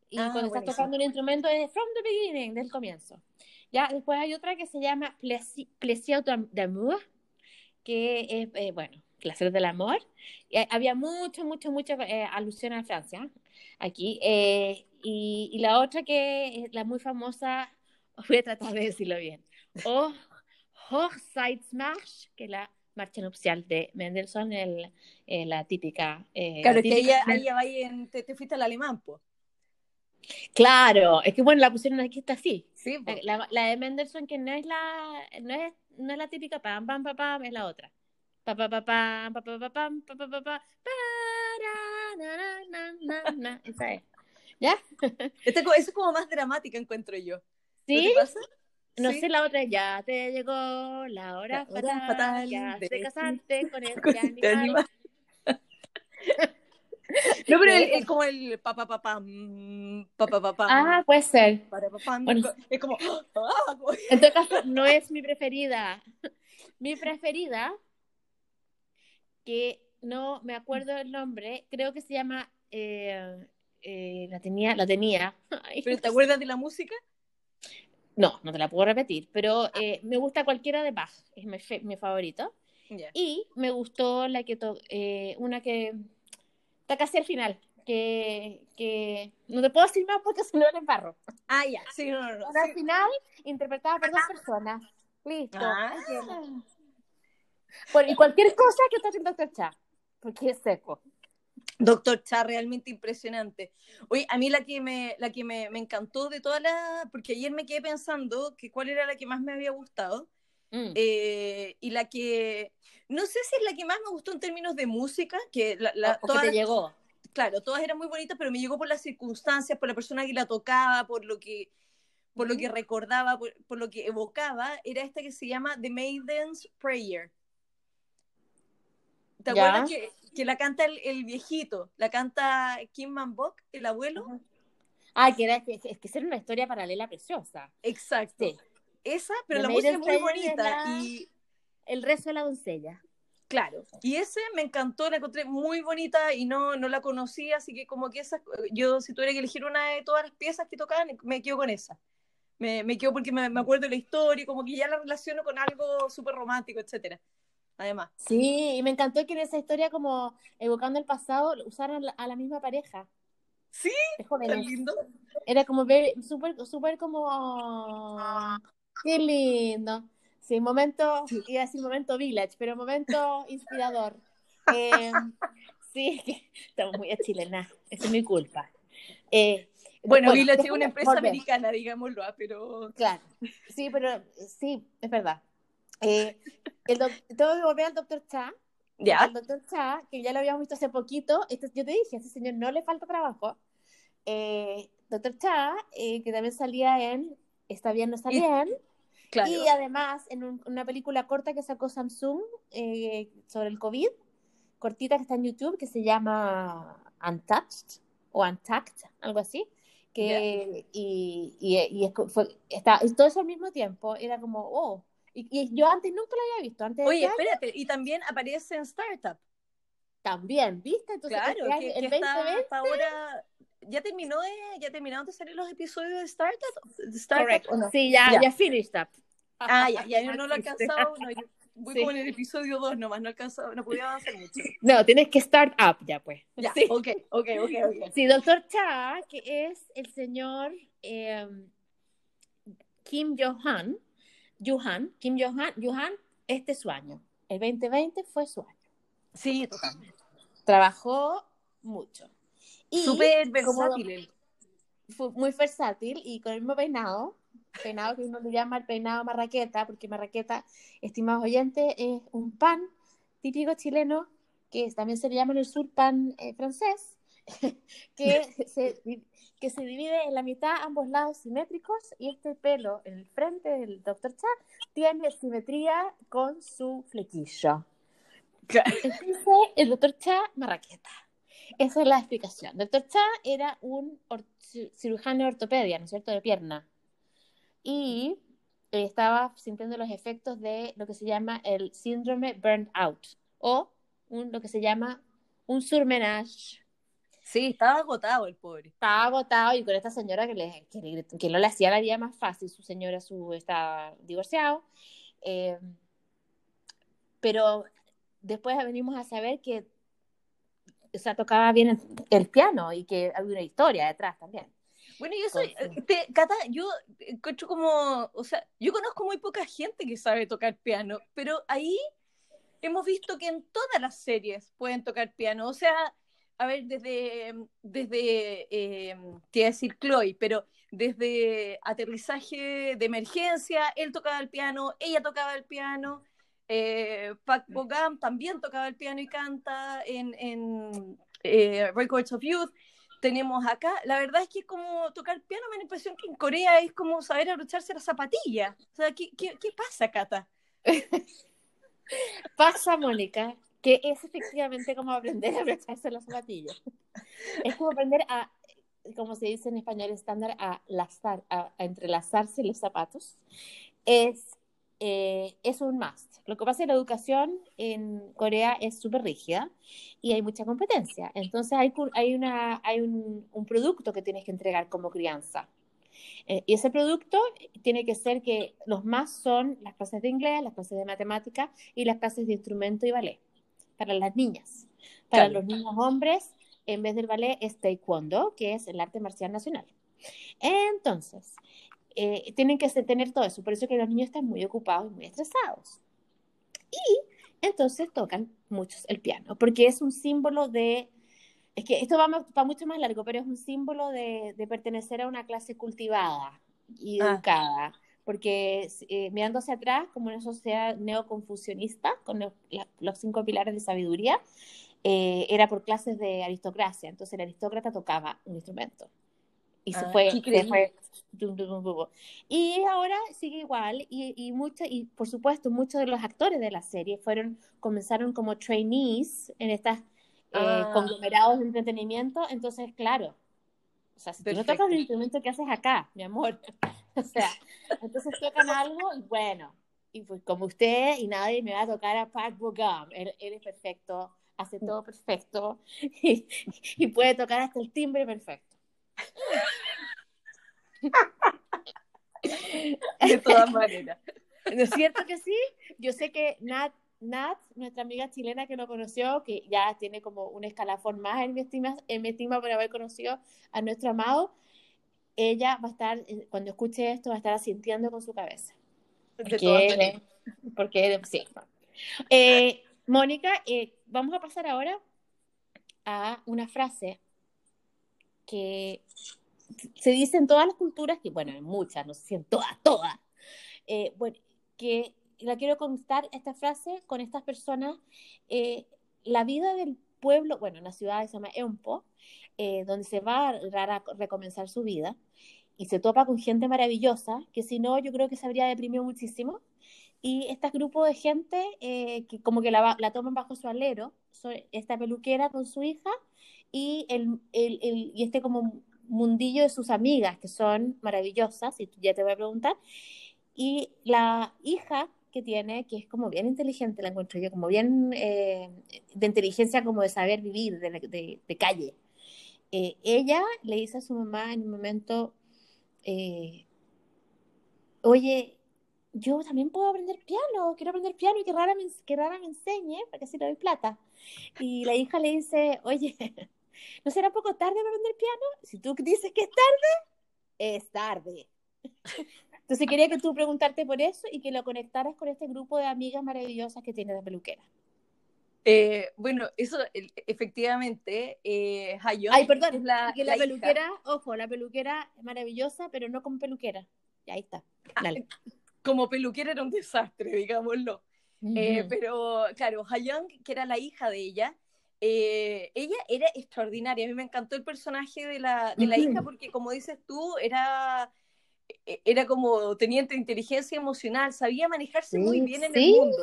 Y ah, cuando estás tocando un instrumento es from the beginning, del comienzo. Ya, después hay otra que se llama Plaisir d'amour, que es, eh, bueno, Clases del Amor. Y había mucho, mucho, mucha eh, alusión a Francia aquí. Eh, y, la otra que es la muy famosa, voy a tratar de decirlo bien, oh, Hochzeitsmarsch, que es la marcha nupcial de Mendelssohn, el, la típica. claro, que ella, ella va en, te, fuiste al alemán, pues. Claro, es que bueno, la pusieron aquí está así. Sí, la, la, de Mendelssohn, que no es la, no es no es la típica pam, pam, pam, pam, es la otra. Pa, pa, pa, pam, pa, pa, pa, pam, pa, pa, pa, pa, na, esa es. ¿Ya? Este, es como más dramática, encuentro yo. ¿Sí? No sé, la otra ya te llegó la hora, fatal, ya te casaste con este animal. No, pero es como el papá papá papá papá. Ah, puede ser. Es como. ¡ah! En todo caso, no es mi preferida. Mi preferida, que no me acuerdo el nombre, creo que se llama. Eh, eh, la tenía, la tenía. ¿Pero te acuerdas de la música? No, no te la puedo repetir, pero eh, me gusta cualquiera de Bach, es mi, mi favorito. Y me gustó la que una que está casi al final. Que, que no te puedo decir más porque si no eres barro. Ah, ya, sí, no, no, Al final, interpretada por dos personas. Listo. Ah. Bueno, y cualquier cosa que está haciendo Doctor Cha, porque es seco. Doctor Cha, realmente impresionante. Oye, a mí la que me, la que me, me encantó de todas las, porque ayer me quedé pensando que cuál era la que más me había gustado. Mm. Eh, y la que, no sé si es la que más me gustó en términos de música, que la, todas, te llegó. Claro, todas eran muy bonitas, pero me llegó por las circunstancias, por la persona que la tocaba, por lo que, por lo que recordaba, por, lo que evocaba, era esta que se llama The Maiden's Prayer. ¿Te acuerdas que, que, la canta el, viejito? La canta Kim Man Bok, el abuelo. Ah, que, era, es que es una historia paralela preciosa. Exacto. Esa, pero la música es muy bonita. Y el resto de la doncella. Claro, y ese me encantó, la encontré muy bonita y no, no la conocía, así que como que esa, yo si tuviera que elegir una de todas las piezas que tocaban, me quedo con esa. Me, me quedo porque me, me, acuerdo de la historia, como que ya la relaciono con algo súper romántico, etcétera. Además. Sí, y me encantó que en esa historia, como evocando el pasado, usaran a la misma pareja. Sí, qué lindo. Era como súper, súper como... Qué lindo. Sí, momento, iba a decir momento village, pero momento inspirador. Eh, sí, estamos muy a chilena, es mi culpa. Eh, bueno, Village es una empresa americana, digámoslo, ah, pero... Claro, sí, pero sí, es verdad. Eh, el tengo que volver al doctor Cha. ¿Ya? Al doctor Cha, que ya lo habíamos visto hace poquito. Este, yo te dije, a ese señor no le falta trabajo. Eh, Doctor Cha, eh, que también salía en Está bien, no está bien. Y además en una película corta que sacó Samsung eh, sobre el COVID, cortita que está en YouTube, que se llama Untouched o Untact, algo así. Que, y, y, fue, está, todo eso al mismo tiempo, era como, oh, y, yo antes nunca lo había visto. Antes Oye, espérate, y también aparece en Startup. También, ¿viste? Entonces, claro, que, el 2020... ahora ya terminó de, ya terminaron de salir los episodios de Startup, Startup Sí, ya, ya, finished up. Ah, ya, ya yo no lo he alcanzado, no, voy como en el episodio 2 nomás, no alcanzado, no podía avanzar mucho. No, tienes que start up ya pues. Ya, sí. ok, ok, ok, ok. Sí, doctor Cha, que es el señor eh, Kim Johan, Yuhan, Kim Johan, Yuhan, este es su año. El 2020 fue su año. Sí, totalmente. Trabajó mucho. Súper versátil. Fue muy versátil y con el mismo peinado, peinado que uno le llama el peinado marraqueta, porque marraqueta, estimados oyentes, es un pan típico chileno que también se le llama en el sur pan eh, francés, que se que se divide en la mitad, ambos lados simétricos, y este pelo en el frente del Dr. Cha tiene simetría con su flequillo. Dice el Dr. Cha Marraqueta. Esa es la explicación. Dr. Cha era un cirujano de ortopedia, ¿no es cierto?, de pierna. Y estaba sintiendo los efectos de lo que se llama el síndrome burnt out o un, lo que se llama un surmenage Sí, estaba agotado el pobre. Estaba agotado y con esta señora que, le, que, no le hacía la vida más fácil, su señora su, está divorciado. Eh, pero después venimos a saber que o sea, tocaba bien el, piano y que había una historia detrás también. Bueno, yo soy, te, Cata, yo encuentro como, o sea, yo conozco muy poca gente que sabe tocar piano, pero ahí hemos visto que en todas las series pueden tocar piano, o sea, a ver, desde, desde eh, te iba a decir Chloe, pero desde aterrizaje de emergencia, él tocaba el piano, ella tocaba el piano, eh, Pac Bogam también tocaba el piano y canta en, en eh, Records of Youth. Tenemos acá, la verdad es que es como tocar piano, me da la impresión que en Corea es como saber abrocharse la zapatilla. O sea, ¿qué, qué, qué pasa, Cata? pasa, Mónica, que es efectivamente como aprender a abrocharse las zapatillas. Es como aprender a, como se dice en español estándar, a, lazar, a, entrelazarse los zapatos. Es, eh, es un must. Lo que pasa es que la educación en Corea es súper rígida y hay mucha competencia. Entonces hay, hay, una, hay un, un producto que tienes que entregar como crianza. Eh, y ese producto tiene que ser que los más son las clases de inglés, las clases de matemática y las clases de instrumento y ballet para las niñas. Para los niños hombres, en vez del ballet, es taekwondo, que es el arte marcial nacional. Entonces, eh, tienen que tener todo eso, por eso que los niños están muy ocupados y muy estresados. Y entonces tocan muchos el piano, porque es un símbolo de, es que esto va, va mucho más largo, pero es un símbolo de, de pertenecer a una clase cultivada y ah. educada porque eh, mirando hacia atrás, como una sociedad neoconfucionista, con los cinco pilares de sabiduría, eh, era por clases de aristocracia. Entonces el aristócrata tocaba un instrumento. Y se, ah, fue, Y ahora sigue igual. Y, y, y por supuesto, muchos de los actores de la serie fueron, comenzaron como trainees en estas eh, ah. conglomerados de entretenimiento. Entonces, claro, o sea, si tú no tocas el instrumento, ¿qué haces acá, mi amor? o sea, entonces tocan algo y bueno, y pues como usted y nadie me va a tocar a Pat Bogum, él, es perfecto, hace todo perfecto y, puede tocar hasta el timbre perfecto. De todas maneras. ¿No es cierto que sí? Yo sé que Nat Nat, nuestra amiga chilena que lo conoció, que ya tiene como un escalafón más en mi estima, en mi estima por haber conocido a nuestro amado, ella va a estar, eh, cuando escuche esto, va a estar asintiendo con su cabeza. Porque, porque sí. Eh, Mónica, eh, vamos a pasar ahora a una frase que se dice en todas las culturas, que bueno, en muchas, no sé si en todas, todas, bueno, que la quiero constar esta frase con estas personas. Eh, la vida del pueblo, bueno, una ciudad que se llama Empo, eh, donde se va a recomenzar su vida y se topa con gente maravillosa, que si no, yo creo que se habría deprimido muchísimo. Y este grupo de gente eh, que como que la, la, toman bajo su alero, esta peluquera con su hija y, el, el, el, y este como mundillo de sus amigas, que son maravillosas, y ya te voy a preguntar. Y la hija que tiene, que es como bien inteligente, la encuentro yo, como bien eh, de inteligencia, como de saber vivir, de, de, calle. Eh, ella le dice a su mamá en un momento, eh, oye, yo también puedo aprender piano, quiero aprender piano y que Rara me, que Rara me enseñe, porque así le doy plata. Y la hija le dice, oye, ¿no será poco tarde para aprender piano? Si tú dices que es tarde, es tarde. Entonces quería que tú preguntarte por eso y que lo conectaras con este grupo de amigas maravillosas que tienes de peluquera. Eh, bueno, eso efectivamente, eh, Ay, perdón, la, que la, peluquera, ojo, la peluquera es maravillosa, pero no como peluquera. Y ahí está. Ah, como peluquera era un desastre, digámoslo. Eh, pero claro, Hayang, que era la hija de ella, eh, ella era extraordinaria. A mí me encantó el personaje de la, de la hija porque, como dices tú, era e, era como teniente de inteligencia emocional, sabía manejarse muy bien en el mundo.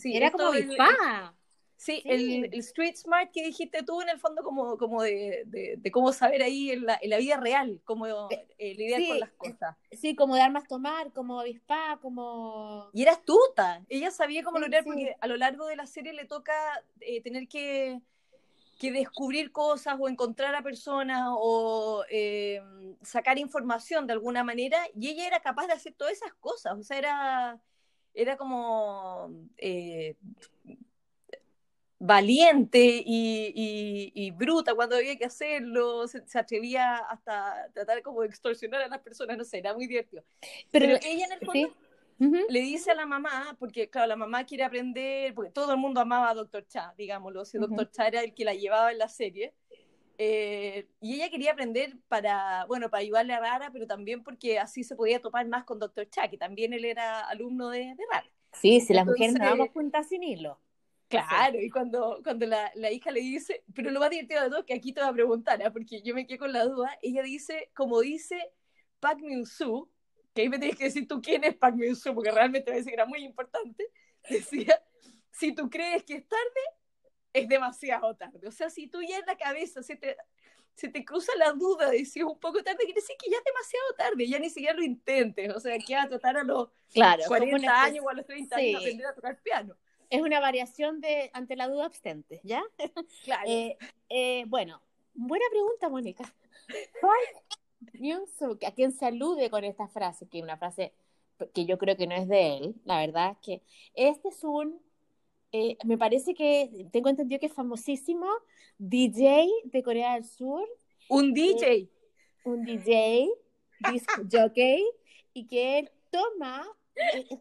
Sí, era como pa Sí, El, street smart que dijiste tú, en el fondo, como, como de, de, cómo saber ahí en la, en la vida real, cómo eh, eh, lidiar con las cosas. Sí, como de armas tomar, como avispa, como... Y era astuta, ella sabía cómo lograr, porque a lo largo de la serie le toca eh, tener que, que, descubrir cosas o encontrar a personas o sacar información de alguna manera, y ella era capaz de hacer todas esas cosas, o sea, era, era como valiente y, bruta cuando había que hacerlo, se, atrevía hasta tratar como de extorsionar a las personas, no sé, era muy divertido. Pero, ella en el fondo le dice a la mamá, porque claro, la mamá quiere aprender, porque todo el mundo amaba a Dr. Cha, digámoslo, si Dr. Cha era el que la llevaba en la serie, eh, y ella quería aprender para, bueno, para ayudarle a Rara, pero también porque así se podía topar más con Dr. Cha, que también él era alumno de, Rara. Sí, si las mujeres no vamos juntas sin hilo. Claro, y cuando, cuando la, la, hija le dice, pero lo más divertido de todo, que aquí te voy a preguntar, ¿eh? porque yo me quedé con la duda, ella dice, como dice Park Min-soo, que ahí me tienes que decir tú quién es Park Min-soo, porque realmente me que era muy importante, decía, si tú crees que es tarde, es demasiado tarde. O sea, si tú ya en la cabeza se te, se te cruza la duda de si es un poco tarde, quiere decir que ya es demasiado tarde, ya ni siquiera lo intentes. O sea, que a tratar a los claro, 40 años o a los 30 años aprender a tocar piano es una variación de ante la duda abstente, ¿ya? Claro. Eh, eh, bueno, buena pregunta, Mónica. ¿A quién se alude con esta frase? Que es una frase que yo creo que no es de él, la verdad es que este es un, eh, me parece que tengo entendido que es famosísimo DJ de Corea del Sur. Un DJ. un DJ, disc jockey, y que él toma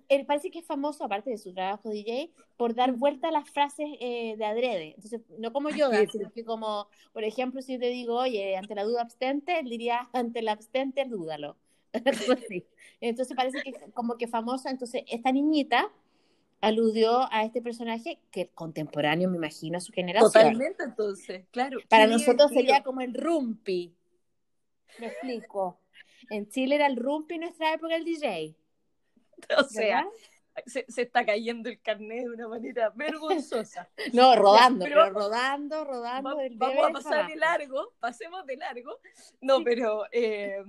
él parece que es famoso, aparte de su trabajo DJ, por dar vuelta a las frases eh, de adrede. Entonces, no como yo, sino que como, por ejemplo, si yo te digo, oye, ante la duda abstente, él diría, ante la abstente, dúdalo. Entonces parece que como que famosa. Entonces, esta niñita aludió a este personaje que contemporáneo, me imagino, a su generación. Totalmente, entonces, claro. Para nosotros sería como el rumpi. Me explico. En Chile era el rumpi, en nuestra época el DJ. O sea, se, se, está cayendo el carnet de una manera vergonzosa. No, rodando, pero, rodando, rodando. vamos a pasar de largo, pasemos de largo. No, pero. Eh,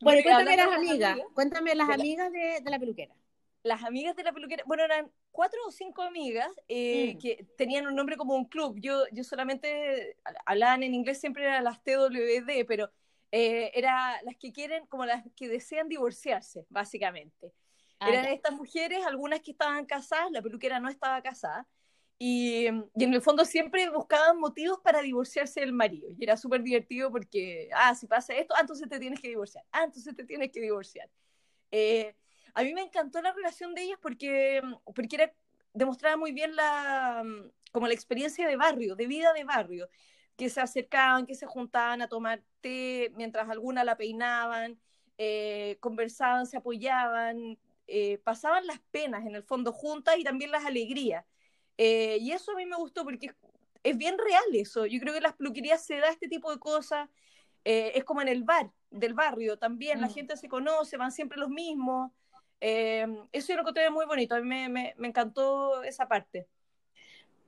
bueno, cuéntame las amigas, cuéntame las amigas de, de, la peluquera. Las amigas de la peluquera, bueno, eran cuatro o cinco amigas eh, mm. que tenían un nombre como un club. Yo, yo solamente hablaban en inglés, siempre eran las TWD, pero eh, era las que quieren, como las que desean divorciarse, básicamente. Ah, Eran estas mujeres, algunas que estaban casadas, la peluquera no estaba casada, y, y, en el fondo siempre buscaban motivos para divorciarse del marido. Y era súper divertido porque, ah, si pasa esto, ah, entonces te tienes que divorciar, ah, entonces te tienes que divorciar. Eh, a mí me encantó la relación de ellas porque, porque era, demostraba muy bien la, como la experiencia de barrio, de vida de barrio, que se acercaban, que se juntaban a tomar té, mientras algunas la peinaban, eh, conversaban, se apoyaban, eh, pasaban las penas en el fondo juntas y también las alegrías. Eh, y eso a mí me gustó porque es bien real eso. Yo creo que las peluquerías se da este tipo de cosas. Eh, es como en el bar del barrio también, la mm. gente se conoce, van siempre los mismos. Eso yo lo encontré muy bonito, a mí me, me, me, encantó esa parte.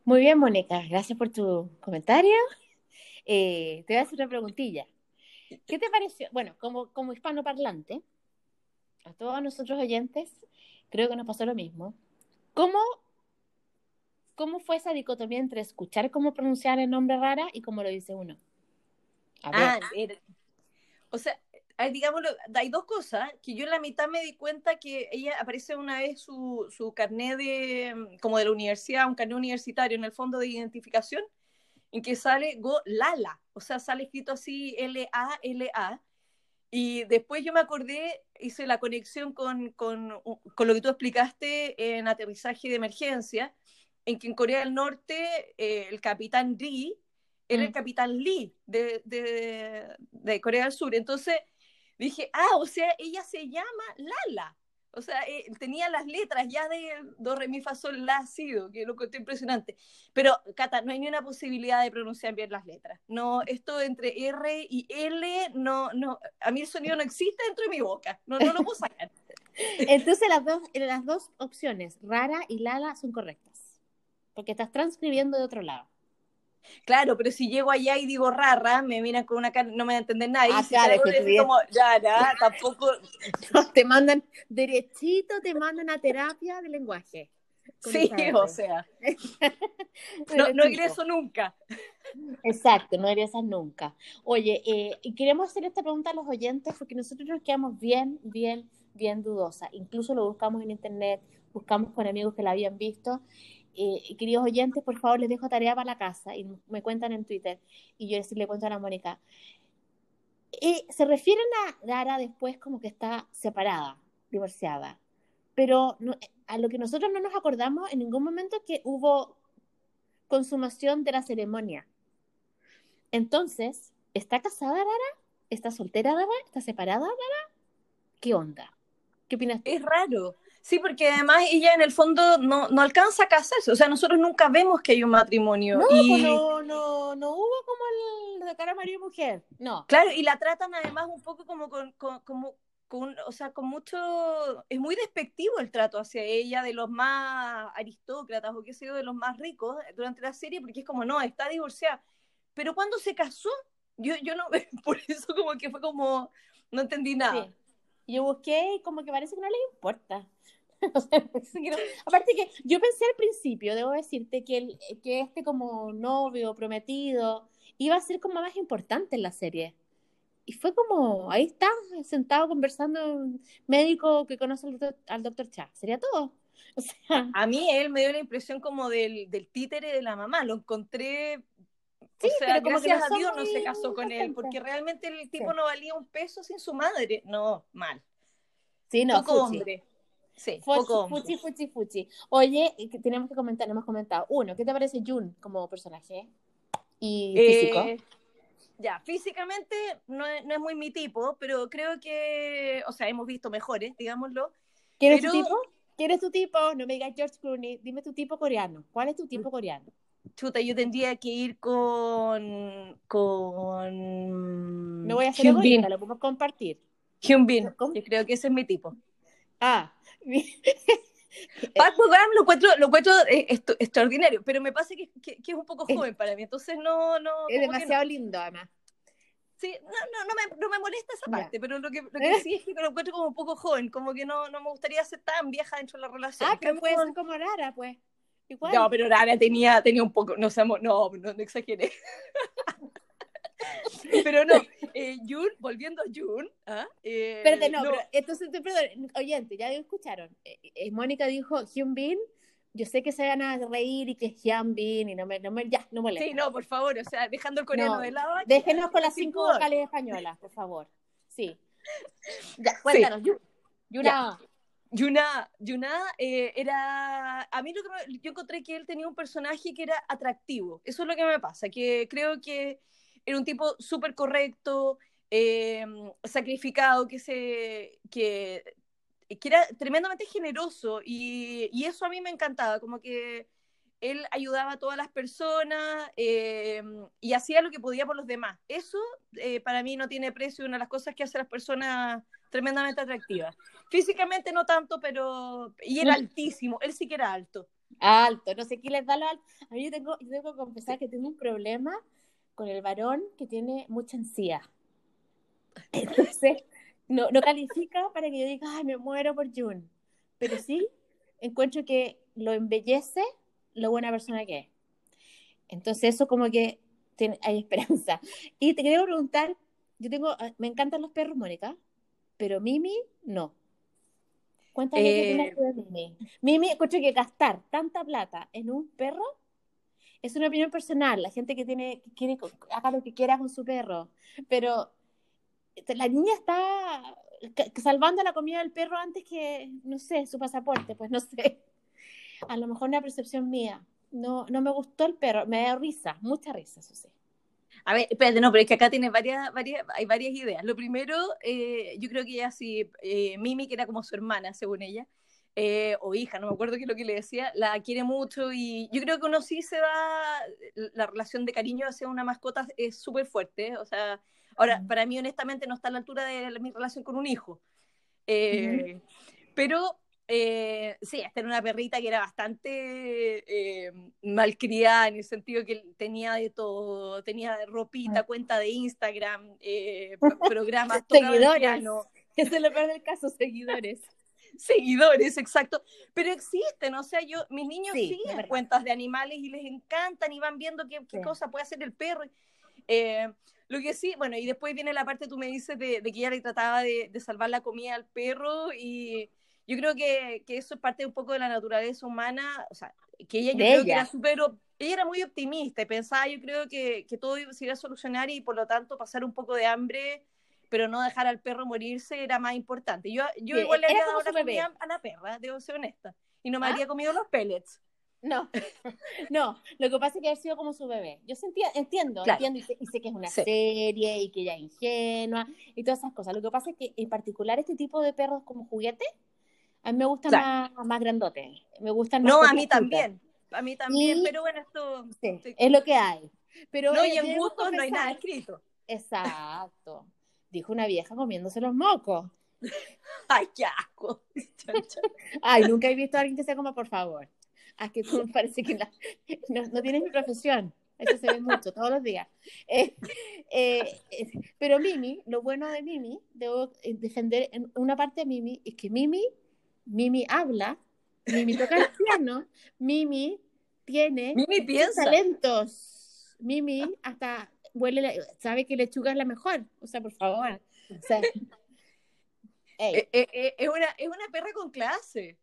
Muy bien, Mónica, gracias por tu comentario. Te voy a hacer una preguntilla. ¿Qué te pareció? Bueno, como, como hispanoparlante, a todos nosotros oyentes, creo que nos pasó lo mismo. ¿Cómo, cómo fue esa dicotomía entre escuchar cómo pronunciar el nombre rara y cómo lo dice uno? Ah, o sea, hay, digámoslo, hay dos cosas, que yo en la mitad me di cuenta que ella aparece una vez su, su carnet de, como de la universidad, un carnet universitario en el fondo de identificación, en que sale Go Lala, o sea, sale escrito así L-A-L-A, y después yo me acordé, hice la conexión con, con, con, lo que tú explicaste en aterrizaje de emergencia, en que en Corea del Norte eh, el capitán Ri era el mm. capitán Lee de, de, de, Corea del Sur. Entonces dije, ah, o sea, ella se llama Lala. O sea, eh, tenía las letras ya de do, re, mi, fa, sol, la, sido, que lo que impresionante. Pero, Cata, no hay ni una posibilidad de pronunciar bien las letras. No, esto entre R y L, no, no, a mí el sonido no existe dentro de mi boca. No, no lo puedo sacar. Entonces, las dos, las dos opciones, rara y lala, son correctas. Porque estás transcribiendo de otro lado. Claro, pero si llego allá y digo rara, me miran con una cara, no me va a entender nada. Ah, claro, es como, ya, ya, tampoco. te mandan derechito, te mandan a terapia de lenguaje. Sí, o sea. no, no egreso nunca. Exacto, no egresas nunca. Oye, eh, queremos hacer esta pregunta a los oyentes porque nosotros nos quedamos bien, bien, bien dudosas. Incluso lo buscamos en internet, buscamos con amigos que la habían visto eh, queridos oyentes, por favor, les dejo tarea para la casa y me cuentan en Twitter. Y yo le cuento a la Mónica. Eh, se refieren a Dara después como que está separada, divorciada. Pero a lo que nosotros no nos acordamos en ningún momento que hubo consumación de la ceremonia. Entonces, ¿está casada Dara? ¿Está soltera Dara? ¿Está separada Dara? ¿Qué onda? ¿Qué opinas Es raro. Sí, porque además ella en el fondo no, no alcanza a casarse, o sea, nosotros nunca vemos que hay un matrimonio. No, y... Pues no, no, no hubo como el de cara a marido y mujer, no. Claro, y la tratan además un poco como con, como, con, o sea, con mucho, es muy despectivo el trato hacia ella de los más aristócratas o qué sé yo, de los más ricos durante la serie, porque es como, no, está divorciada. Pero cuando se casó, yo, yo no, por eso como que fue como, no entendí nada. Sí. Yo busqué y como que parece que no le importa. aparte que yo pensé al principio, debo decirte, que, el, que este como novio prometido iba a ser como más importante en la serie. Y fue como, ahí está, sentado conversando, un médico que conoce al doctor, Cha. Sería todo. O sea, a mí él me dio la impresión como del, del títere de la mamá. Lo encontré Sí, o sea, pero como gracias a Dios no se casó con él, porque realmente el tipo no valía un peso sin su madre. No, mal. Sí, no, Poco hombre. Sí, fuchi, fuchi, fuchi, Oye, tenemos que comentar, hemos comentado. Uno, ¿qué te parece Jun como personaje? Y físico. Eh, ya, físicamente no es, no es, muy mi tipo, pero creo que, o sea, hemos visto mejores, digámoslo. ¿Quieres tu tipo? ¿Quieres tu tipo? No me digas George Clooney, dime tu tipo coreano. ¿Cuál es tu tipo coreano? Chuta, yo tendría que ir con. con. Me voy a hacer egoísta, lo podemos compartir. Hyun Bin, yo creo que ese es mi tipo. Ah, Paco Gam lo encuentro, lo encuentro eh, extraordinario, pero me pasa que, que, es un poco joven para mí, entonces no... no es demasiado lindo, además. Sí, no, no, no, me, no me molesta esa parte, pero lo que, lo que sí es que lo encuentro como un poco joven, como que no, no me gustaría ser tan vieja dentro de la relación. Ah, pero puede ser como rara, pues. Igual. No, pero Rara tenía, tenía un poco, no, no, no, no exageré. pero no, eh, Jun, volviendo a Jun. ¿ah? Eh, Espérate, no, pero entonces, perdón, oyente, ya escucharon. Eh, eh, Mónica dijo Hyun Bin. Yo sé que se van a reír y que es Hyun Bin y no me, no me, ya, no molesta. Sí, no, por favor, o sea, dejando el coreano de lado. Déjenos con las cinco vocales españolas, por favor. Sí. Ya, cuéntanos, sí. Yuna. Yuna, Yuna era. A mí lo que yo encontré que él tenía un personaje que era atractivo. Eso es lo que me pasa, que creo que era un tipo súper correcto, eh, sacrificado, que, se, que, que, era tremendamente generoso y, y, eso a mí me encantaba, como que él ayudaba a todas las personas eh, y hacía lo que podía por los demás. Eso eh, para mí no tiene precio, una de las cosas que hace a las personas tremendamente atractivas. Físicamente no tanto, pero... Y era altísimo, él sí que era alto. Alto, no sé qué les da lo alto. A mí yo tengo, yo tengo que confesar que tengo un problema con el varón que tiene mucha encía. Entonces, no, no califica para que yo diga, ay, me muero por June. Pero sí, encuentro que lo embellece lo buena persona que es. Entonces eso como que tiene, hay esperanza. Y te quería preguntar, yo tengo, ah, me encantan los perros, Mónica, pero Mimi no. Cuéntame eh... qué de Mimi. Mimi, escucho que gastar tanta plata en un perro es una opinión personal. La gente que tiene, que quiere, haga lo que quiera con su perro. Pero la niña está salvando la comida del perro antes que, no sé, su pasaporte, pues no sé a lo mejor una percepción mía. No, no me gustó el perro, me da risa, mucha risa, eso sí. A ver, espérate, no, pero es que acá tienes varias, varias, hay varias ideas. Lo primero, eh, yo creo que ella sí, eh, Mimi, que era como su hermana, según ella, eh, o hija, no me acuerdo qué es lo que le decía, la quiere mucho y yo creo que uno sí se va, la relación de cariño hacia una mascota es súper fuerte, o sea, ahora, para mí honestamente no está a la altura de mi relación con un hijo, pero eh, sí, esta era una perrita que era bastante eh, malcriada en el sentido que tenía de todo, tenía ropita, cuenta de Instagram, eh, programas, seguidores. Ese es lo peor del caso, seguidores. Seguidores, exacto. Pero existen, o sea, yo, mis niños siguen cuentas de animales y les encantan y van viendo qué, cosa puede hacer el perro. Eh, lo que sí, bueno, y después viene la parte, tú me dices, de, que ella le trataba de, de salvar la comida al perro y yo creo que, que, eso es parte un poco de la naturaleza humana, o sea, que ella yo creo que era súper, ella era muy optimista y pensaba yo creo que, que, todo se iba a solucionar y por lo tanto pasar un poco de hambre, pero no dejar al perro morirse era más importante. Yo, yo igual le había dado la comida a la perra, debo ser honesta, y no me ¿Ah? habría comido los pellets. No, no, lo que pasa es que ha sido como su bebé. Yo sentía, entiendo, entiendo y sé, que es una serie y que ella es ingenua y todas esas cosas. Lo que pasa es que en particular este tipo de perros como juguete, a mí me gustan más, más grandotes. Me gustan No, a mí también. A mí también, pero bueno, esto. Es lo que hay. Pero no, y en gusto no hay nada escrito. Exacto. Dijo una vieja comiéndose los mocos. Ay, qué asco. Ay, nunca he visto a alguien que sea como, por favor. Es que parece que no, no, tienes mi profesión. Eso se ve mucho, todos los días. Eh, eh, eh, pero Mimi, lo bueno de Mimi, debo defender en una parte de Mimi, es que Mimi Mimi habla, Mimi toca el piano, Mimi tiene talentos. Mimi hasta huele, sabe que lechuga es la mejor. O sea, por favor. Eh, eh, eh, es, una, es una perra con clase.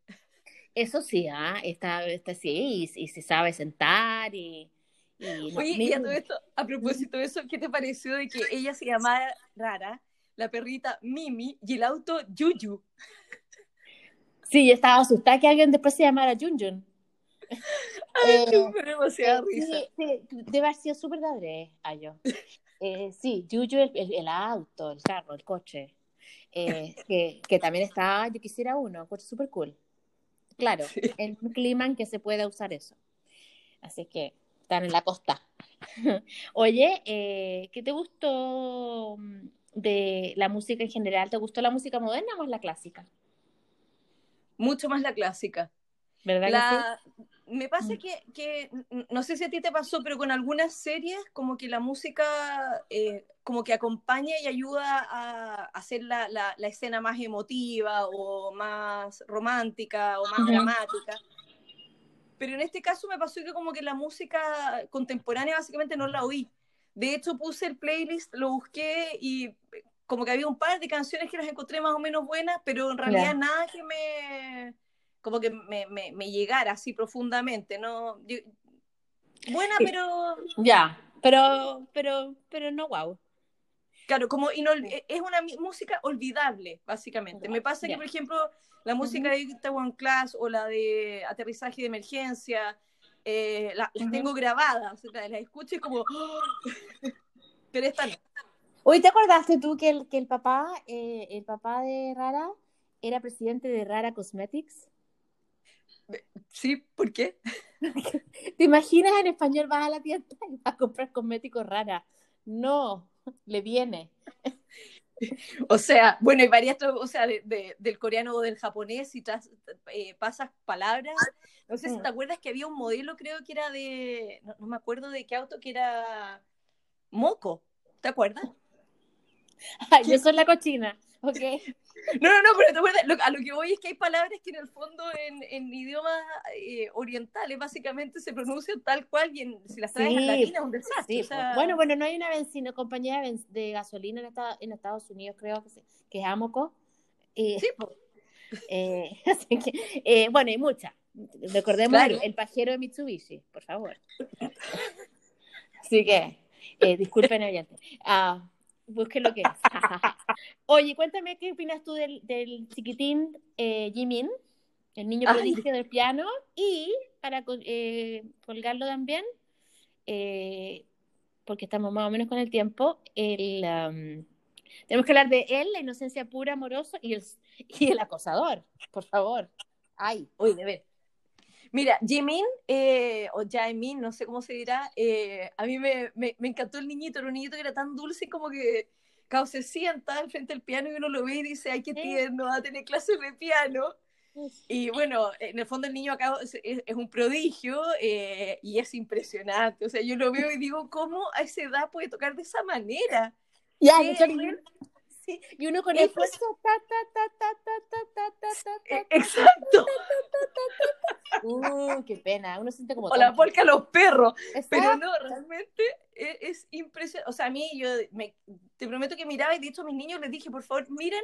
Eso sí, ¿ah? está, está sí, y, se sabe sentar y... Oye, a, a propósito de eso, ¿qué te pareció de que ella se llamara Rara, la perrita Mimi y el auto Yuyu? Sí, yo estaba asustada que alguien después se llamara Junjun. Ay, eh, me demasiada risa. Sí, debe haber sido súper de a yo. Eh, sí, Yuyu, el, el, auto, el carro, el coche. Eh, que, que, también está, yo quisiera uno, un coche súper cool. Claro, en un clima en que se pueda usar eso. Así que están en la costa. Oye, eh, ¿qué te gustó de la música en general? ¿Te gustó la música moderna o la clásica? mucho más la clásica. ¿Verdad Me pasa mm. que, que, no sé si a ti te pasó, pero con algunas series como que la música eh, como que acompaña y ayuda a hacer la, la, escena más emotiva o más romántica o más dramática. Pero en este caso me pasó que como que la música contemporánea básicamente no la oí. De hecho puse el playlist, lo busqué y como que había un par de canciones que las encontré más o menos buenas, pero en realidad nada que me como que me, me, llegara así profundamente, ¿no? buena, pero... Ya, pero, pero, pero no wow. Claro, como es una música olvidable, básicamente. Me pasa que, por ejemplo, la música de One Class o la de aterrizaje de emergencia, eh, las tengo grabadas, o sea, las escucho y como... pero esta no. Hoy te acordaste tú que el, que el papá, eh, el papá de Rara era presidente de Rara Cosmetics. Sí, ¿por qué? ¿Te imaginas en español vas a la tienda y vas a comprar cosméticos rara? No, le viene. O sea, bueno, hay varias, o sea, del coreano o del japonés, y tras, eh, pasas palabras. No sé si mm. te acuerdas que había un modelo, creo que era de, no, me acuerdo de qué auto, que era Moco. ¿Te acuerdas? Ay, yo soy la cochina, ok. No, no, no, pero te acuerdas, a lo que voy es que hay palabras que en el fondo en, en idiomas eh, orientales básicamente se pronuncian tal cual y en, si las traes en latina es un desastre. Sí, Bueno, bueno, no hay una benzina, compañía de, gasolina en, en, Estados Unidos, creo que, que es Amoco. Eh, sí, pues. Eh, así que, eh, bueno, hay muchas. Recordemos el, pajero de Mitsubishi, por favor. Así que, eh, disculpen, oyente. Ah, busque lo que es. Oye, cuéntame qué opinas tú del, del chiquitín eh, Jimin, el niño prodigio del piano, y para eh, colgarlo también, eh, porque estamos más o menos con el tiempo, el, tenemos que hablar de él, la inocencia pura, amoroso, y el, y el acosador, por favor. Ay, oye, de ver. Mira, Jimin, eh, o Jaemin, no sé cómo se dirá, eh, a mí me, me, me, encantó el niñito, era un niñito que era tan dulce como que cao, se sienta al frente del piano y uno lo ve y dice, ay, qué tierno, va a tener clases de piano. Y bueno, en el fondo el niño acá es, un prodigio eh, y es impresionante. O sea, yo lo veo y digo, ¿cómo a esa edad puede tocar de esa manera? Ya, y uno con el Exacto. Uh, qué pena, uno siente como... O la polca a los perros, pero no, realmente es, impresionante. O sea, a mí, yo me, te prometo que miraba y de hecho a mis niños les dije, por favor, miren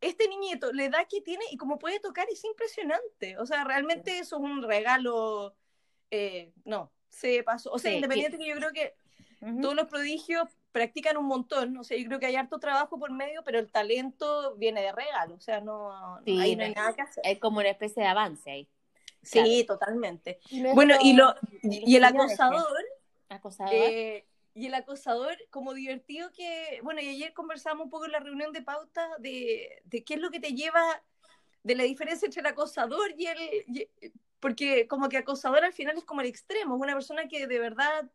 este niñito, la edad que tiene y cómo puede tocar es impresionante. O sea, realmente eso es un regalo, eh, no, se pasó. O sea, independiente que yo creo que todos los prodigios practican un montón, o sea, yo creo que hay harto trabajo por medio, pero el talento viene de regalo, o sea, no, ahí no hay nada que hacer. Es como una especie de avance ahí. Sí, totalmente. bueno, y, lo, y el acosador, ¿Acosador? Eh, y el acosador, como divertido que, bueno, y ayer conversamos un poco en la reunión de pauta de, de qué es lo que te lleva, de la diferencia entre el acosador y el, porque como que acosador al final es como el extremo, es una persona que de verdad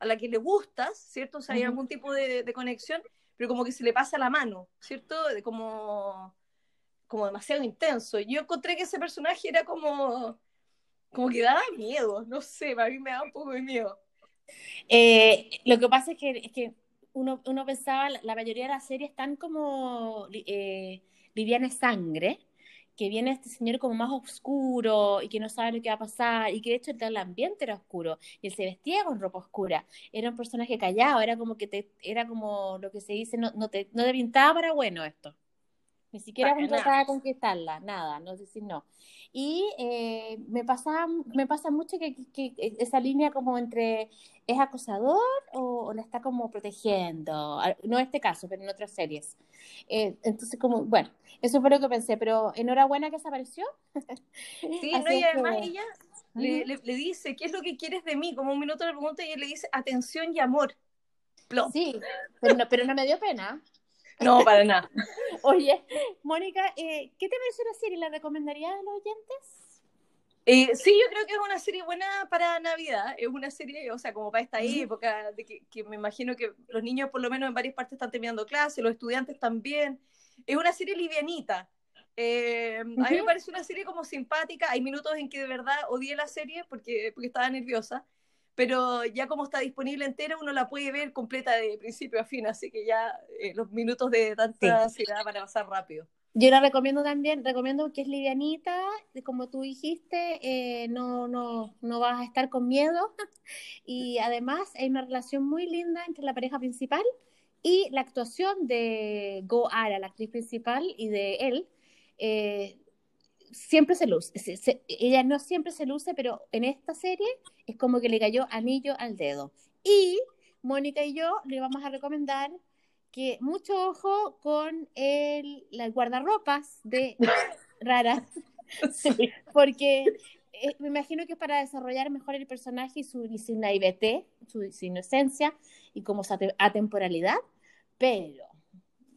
a la que le gustas, ¿cierto? O sea, hay algún tipo de, conexión, pero como que se le pasa la mano, ¿cierto? De como, como demasiado intenso. Yo encontré que ese personaje era como, como que daba miedo, no sé, a mí me da un poco de miedo. Eh, lo que pasa es que, es que uno, uno pensaba, la mayoría de las series están como eh, liviana sangre, que viene este señor como más oscuro y que no sabe lo que va a pasar y que de hecho el ambiente era oscuro y él se vestía con ropa oscura. Era un personaje callado, era como que te, era como lo que se dice, no, no, te, no te pintaba para bueno esto. Ni siquiera cuando trataba de conquistarla, nada, no decir no. Y eh, me, pasa, me pasa mucho que, que, esa línea como entre es acosador o, o, la está como protegiendo, no en este caso, pero en otras series. Eh, entonces, como, bueno, eso fue lo que pensé, pero enhorabuena que desapareció. Sí, no, y además ella le, le, dice, ¿qué es lo que quieres de mí? Como un minuto le pregunta y él le dice, atención y amor. Sí, pero no, pero no me dio pena. No, para nada. Oye, Mónica, eh, ¿qué te parece la serie? ¿La recomendarías a los oyentes? Eh, sí, yo creo que es una serie buena para Navidad. Es una serie, o sea, como para esta época, de que, me imagino que los niños, por lo menos en varias partes, están terminando clases, los estudiantes también. Es una serie livianita. Eh, A mí me parece una serie como simpática. Hay minutos en que de verdad odié la serie porque, porque estaba nerviosa pero ya como está disponible entera, uno la puede ver completa de principio a fin, así que ya eh, los minutos de tanta ansiedad van a pasar rápido. Yo la recomiendo también, recomiendo que es livianita, como tú dijiste, eh, no, no, no vas a estar con miedo. Y además hay una relación muy linda entre la pareja principal y la actuación de Go Ara, la actriz principal, y de él, eh, siempre se luce, ella no siempre se luce, pero en esta serie es como que le cayó anillo al dedo. Y Mónica y yo le vamos a recomendar que mucho ojo con el, las guardarropas de Rara, porque eh, me imagino que es para desarrollar mejor el personaje y su, y su su, inocencia y como su atemporalidad, pero,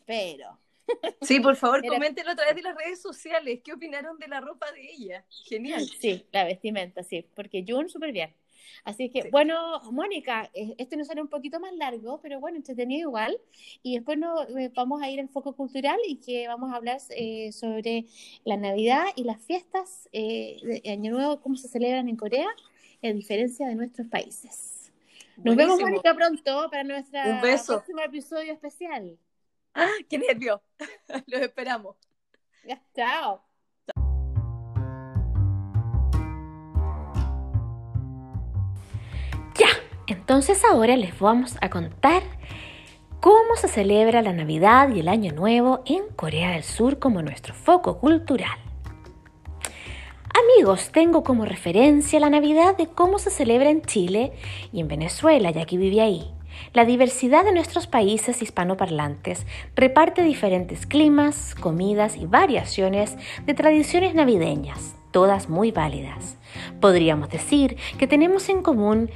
pero, Sí, por favor, coméntenlo a través de las redes sociales. ¿Qué opinaron de la ropa de ella? Genial. Sí, la vestimenta, sí, porque June súper bien. Así que, bueno, Mónica, eh, este nos sale un poquito más largo, pero bueno, entretenido igual. Y después nos, eh, vamos a ir al foco cultural y que vamos a hablar eh, sobre la Navidad y las fiestas de Año Nuevo, cómo se celebran en Corea, a diferencia de nuestros países. Nos vemos, Mónica, pronto para nuestro próximo episodio especial. ¡Ah, qué nervio! Los esperamos. Ya, chao. Ya, entonces ahora les vamos a contar cómo se celebra la Navidad y el Año Nuevo en Corea del Sur como nuestro foco cultural. Amigos, tengo como referencia la Navidad de cómo se celebra en Chile y en Venezuela, ya que viví ahí. La diversidad de nuestros países hispanoparlantes reparte diferentes climas, comidas y variaciones de tradiciones navideñas, todas muy válidas. Podríamos decir que tenemos en común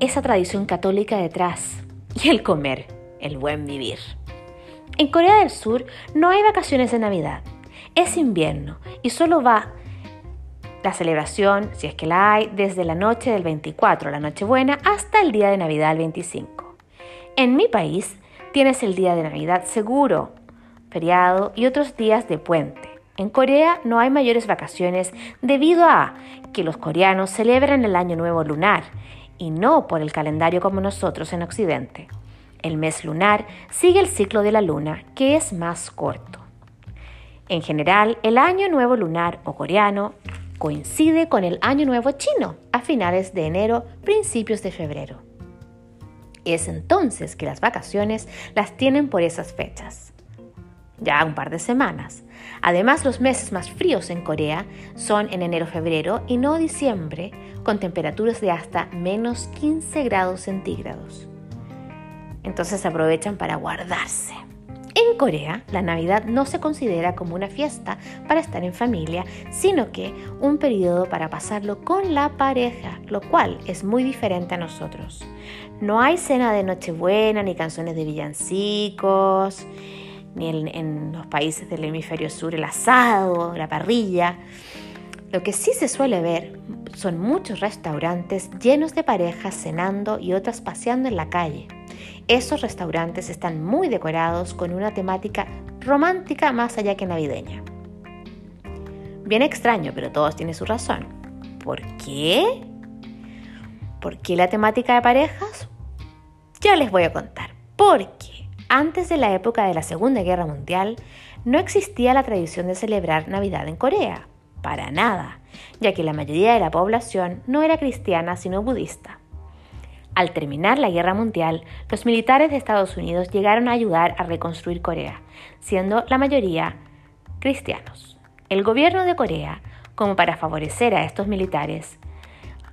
esa tradición católica detrás y el comer, el buen vivir. En Corea del Sur no hay vacaciones de Navidad. Es invierno y solo va la celebración, si es que la hay, desde la noche del 24, la Nochebuena, hasta el día de Navidad el 25. En mi país tienes el día de Navidad seguro, feriado y otros días de puente. En Corea no hay mayores vacaciones debido a que los coreanos celebran el Año Nuevo lunar y no por el calendario como nosotros en Occidente. El mes lunar sigue el ciclo de la luna, que es más corto. En general, el Año Nuevo lunar o coreano coincide con el Año Nuevo chino a finales de enero, principios de febrero. Es entonces que las vacaciones las tienen por esas fechas. Ya un par de semanas. Además, los meses más fríos en Corea son en enero-febrero y no diciembre, con temperaturas de hasta menos 15 grados centígrados. Entonces aprovechan para guardarse. En Corea, la Navidad no se considera como una fiesta para estar en familia, sino que un periodo para pasarlo con la pareja, lo cual es muy diferente a nosotros. No hay cena de Nochebuena, ni canciones de villancicos, ni en, los países del hemisferio sur el asado, la parrilla. Lo que sí se suele ver son muchos restaurantes llenos de parejas cenando y otras paseando en la calle. Esos restaurantes están muy decorados con una temática romántica más allá que navideña. Bien extraño, pero todos tienen su razón. ¿Por qué? ¿Por qué la temática de parejas? Ya les voy a contar. Porque antes de la época de la Segunda Guerra Mundial no existía la tradición de celebrar Navidad en Corea. Para nada, ya que la mayoría de la población no era cristiana sino budista. Al terminar la guerra mundial, los militares de Estados Unidos llegaron a ayudar a reconstruir Corea, siendo la mayoría cristianos. El gobierno de Corea, como para favorecer a estos militares,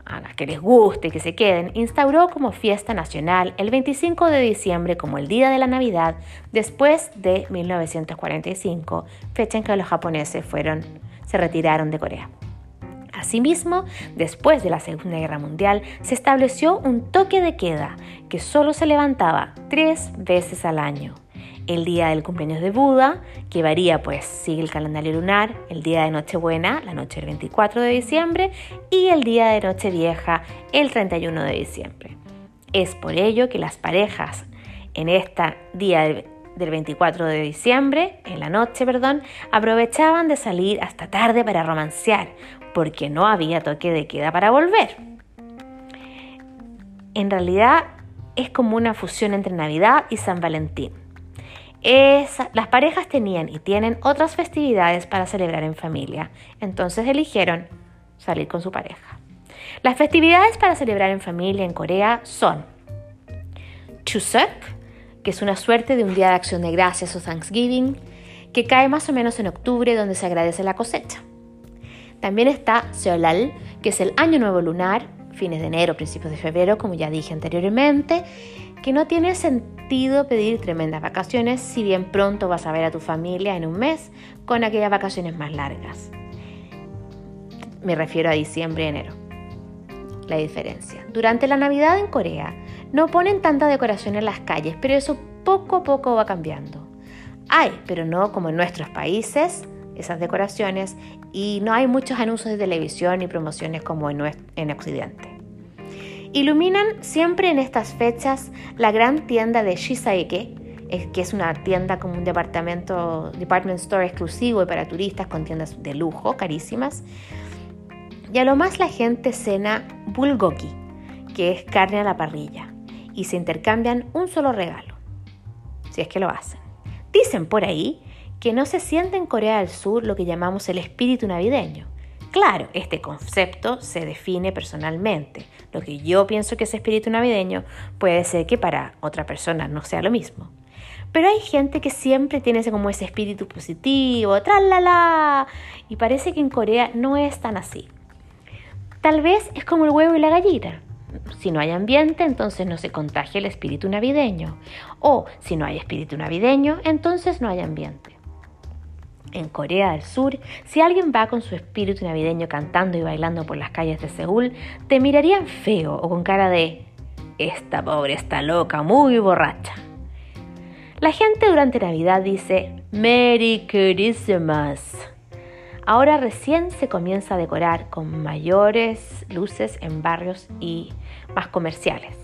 a que les guste que se queden, instauró como fiesta nacional el 25 de diciembre como el día de la Navidad después de 1945, fecha en que los japoneses fueron, se retiraron de Corea. Asimismo, después de la Segunda Guerra Mundial, se estableció un toque de queda que solo se levantaba tres veces al año. El día del cumpleaños de Buda, que varía pues sigue el calendario lunar, el día de Nochebuena, la noche del 24 de diciembre, y el día de Nochevieja, el 31 de diciembre. Es por ello que las parejas en este día del del 24 de diciembre, en la noche, perdón, aprovechaban de salir hasta tarde para romancear, porque no había toque de queda para volver. En realidad es como una fusión entre Navidad y San Valentín. las parejas tenían y tienen otras festividades para celebrar en familia, entonces eligieron salir con su pareja. Las festividades para celebrar en familia en Corea son Chuseok, que es una suerte de un día de acción de gracias o Thanksgiving, que cae más o menos en octubre donde se agradece la cosecha. También está Seolal, que es el año nuevo lunar, fines de enero, principios de febrero, como ya dije anteriormente, que no tiene sentido pedir tremendas vacaciones si bien pronto vas a ver a tu familia en un mes con aquellas vacaciones más largas. Me refiero a diciembre y enero. La diferencia. Durante la Navidad en Corea no ponen tanta decoración en las calles, pero eso poco a poco va cambiando. Hay, pero no como en nuestros países, esas decoraciones, y no hay muchos anuncios de televisión y promociones como en, en Occidente. Iluminan siempre en estas fechas la gran tienda de Shisaeke, que es una tienda como un departamento, department store exclusivo y para turistas con tiendas de lujo, carísimas. Y a lo más la gente cena bulgogi, que es carne a la parrilla, y se intercambian un solo regalo, si es que lo hacen. Dicen por ahí que no se siente en Corea del Sur lo que llamamos el espíritu navideño. Claro, este concepto se define personalmente. Lo que yo pienso que es espíritu navideño puede ser que para otra persona no sea lo mismo. Pero hay gente que siempre tiene ese, como ese espíritu positivo, tralala, y parece que en Corea no es tan así. Tal vez es como el huevo y la gallina. Si no hay ambiente, entonces no se contagia el espíritu navideño. O si no hay espíritu navideño, entonces no hay ambiente. En Corea del Sur, si alguien va con su espíritu navideño cantando y bailando por las calles de Seúl, te mirarían feo o con cara de esta pobre está loca, muy borracha. La gente durante Navidad dice Merry Christmas. Ahora recién se comienza a decorar con mayores luces en barrios y más comerciales.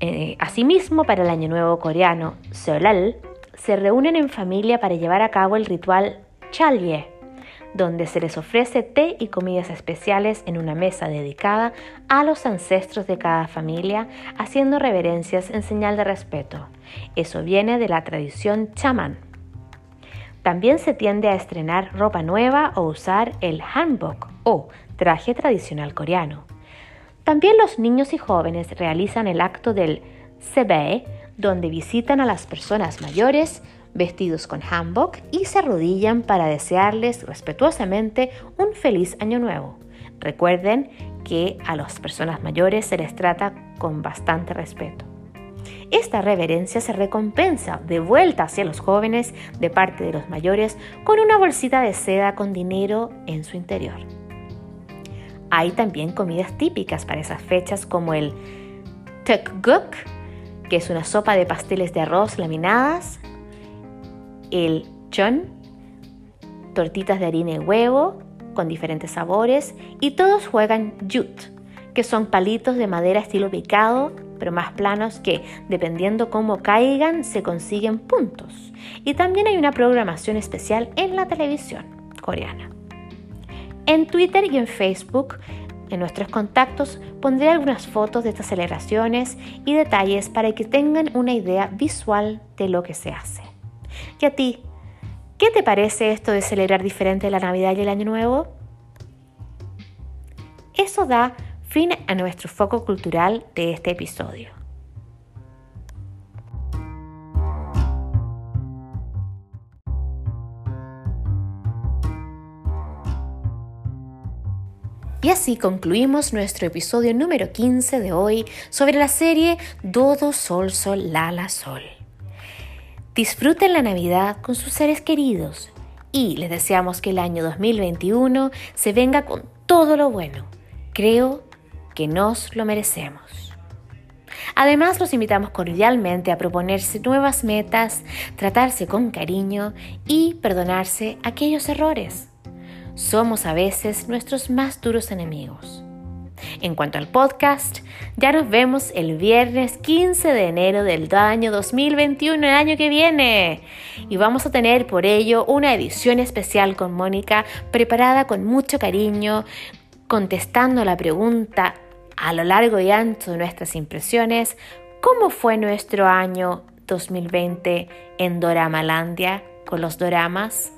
Eh, asimismo, para el Año Nuevo coreano, Seolal, se reúnen en familia para llevar a cabo el ritual Chalye, donde se les ofrece té y comidas especiales en una mesa dedicada a los ancestros de cada familia, haciendo reverencias en señal de respeto. Eso viene de la tradición chamán. También se tiende a estrenar ropa nueva o usar el hanbok o traje tradicional coreano. También los niños y jóvenes realizan el acto del sebe, donde visitan a las personas mayores vestidos con hanbok y se arrodillan para desearles respetuosamente un feliz año nuevo. Recuerden que a las personas mayores se les trata con bastante respeto. Esta reverencia se recompensa de vuelta hacia los jóvenes de parte de los mayores con una bolsita de seda con dinero en su interior. Hay también comidas típicas para esas fechas como el tukguk, que es una sopa de pasteles de arroz laminadas, el chon, tortitas de harina y huevo con diferentes sabores, y todos juegan yut, que son palitos de madera estilo picado, pero más planos que, dependiendo cómo caigan, se consiguen puntos. Y también hay una programación especial en la televisión coreana. En Twitter y en Facebook en nuestros contactos pondré algunas fotos de estas celebraciones y detalles para que tengan una idea visual de lo que se hace. ¿Y a ti? ¿Qué te parece esto de celebrar diferente la Navidad y el Año Nuevo? Eso da fin a nuestro foco cultural de este episodio. Y así concluimos nuestro episodio número 15 de hoy sobre la serie Dodo Sol Sol Lala Sol. Disfruten la Navidad con sus seres queridos y les deseamos que el año 2021 se venga con todo lo bueno. Creo que nos lo merecemos. Además, los invitamos cordialmente a proponerse nuevas metas, tratarse con cariño y perdonarse aquellos errores somos a veces nuestros más duros enemigos. En cuanto al podcast, ya nos vemos el viernes 15 de enero del año 2021, el año que viene. Y vamos a tener por ello una edición especial con Mónica, preparada con mucho cariño, contestando la pregunta a lo largo y ancho de nuestras impresiones, ¿cómo fue nuestro año 2020 en Doramalandia con los doramas?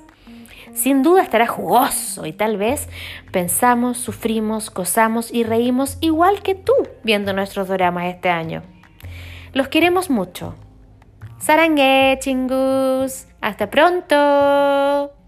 Sin duda estará jugoso y tal vez pensamos, sufrimos, gozamos y reímos igual que tú viendo nuestros dramas este año. Los queremos mucho. Sarangue, chingus. Hasta pronto.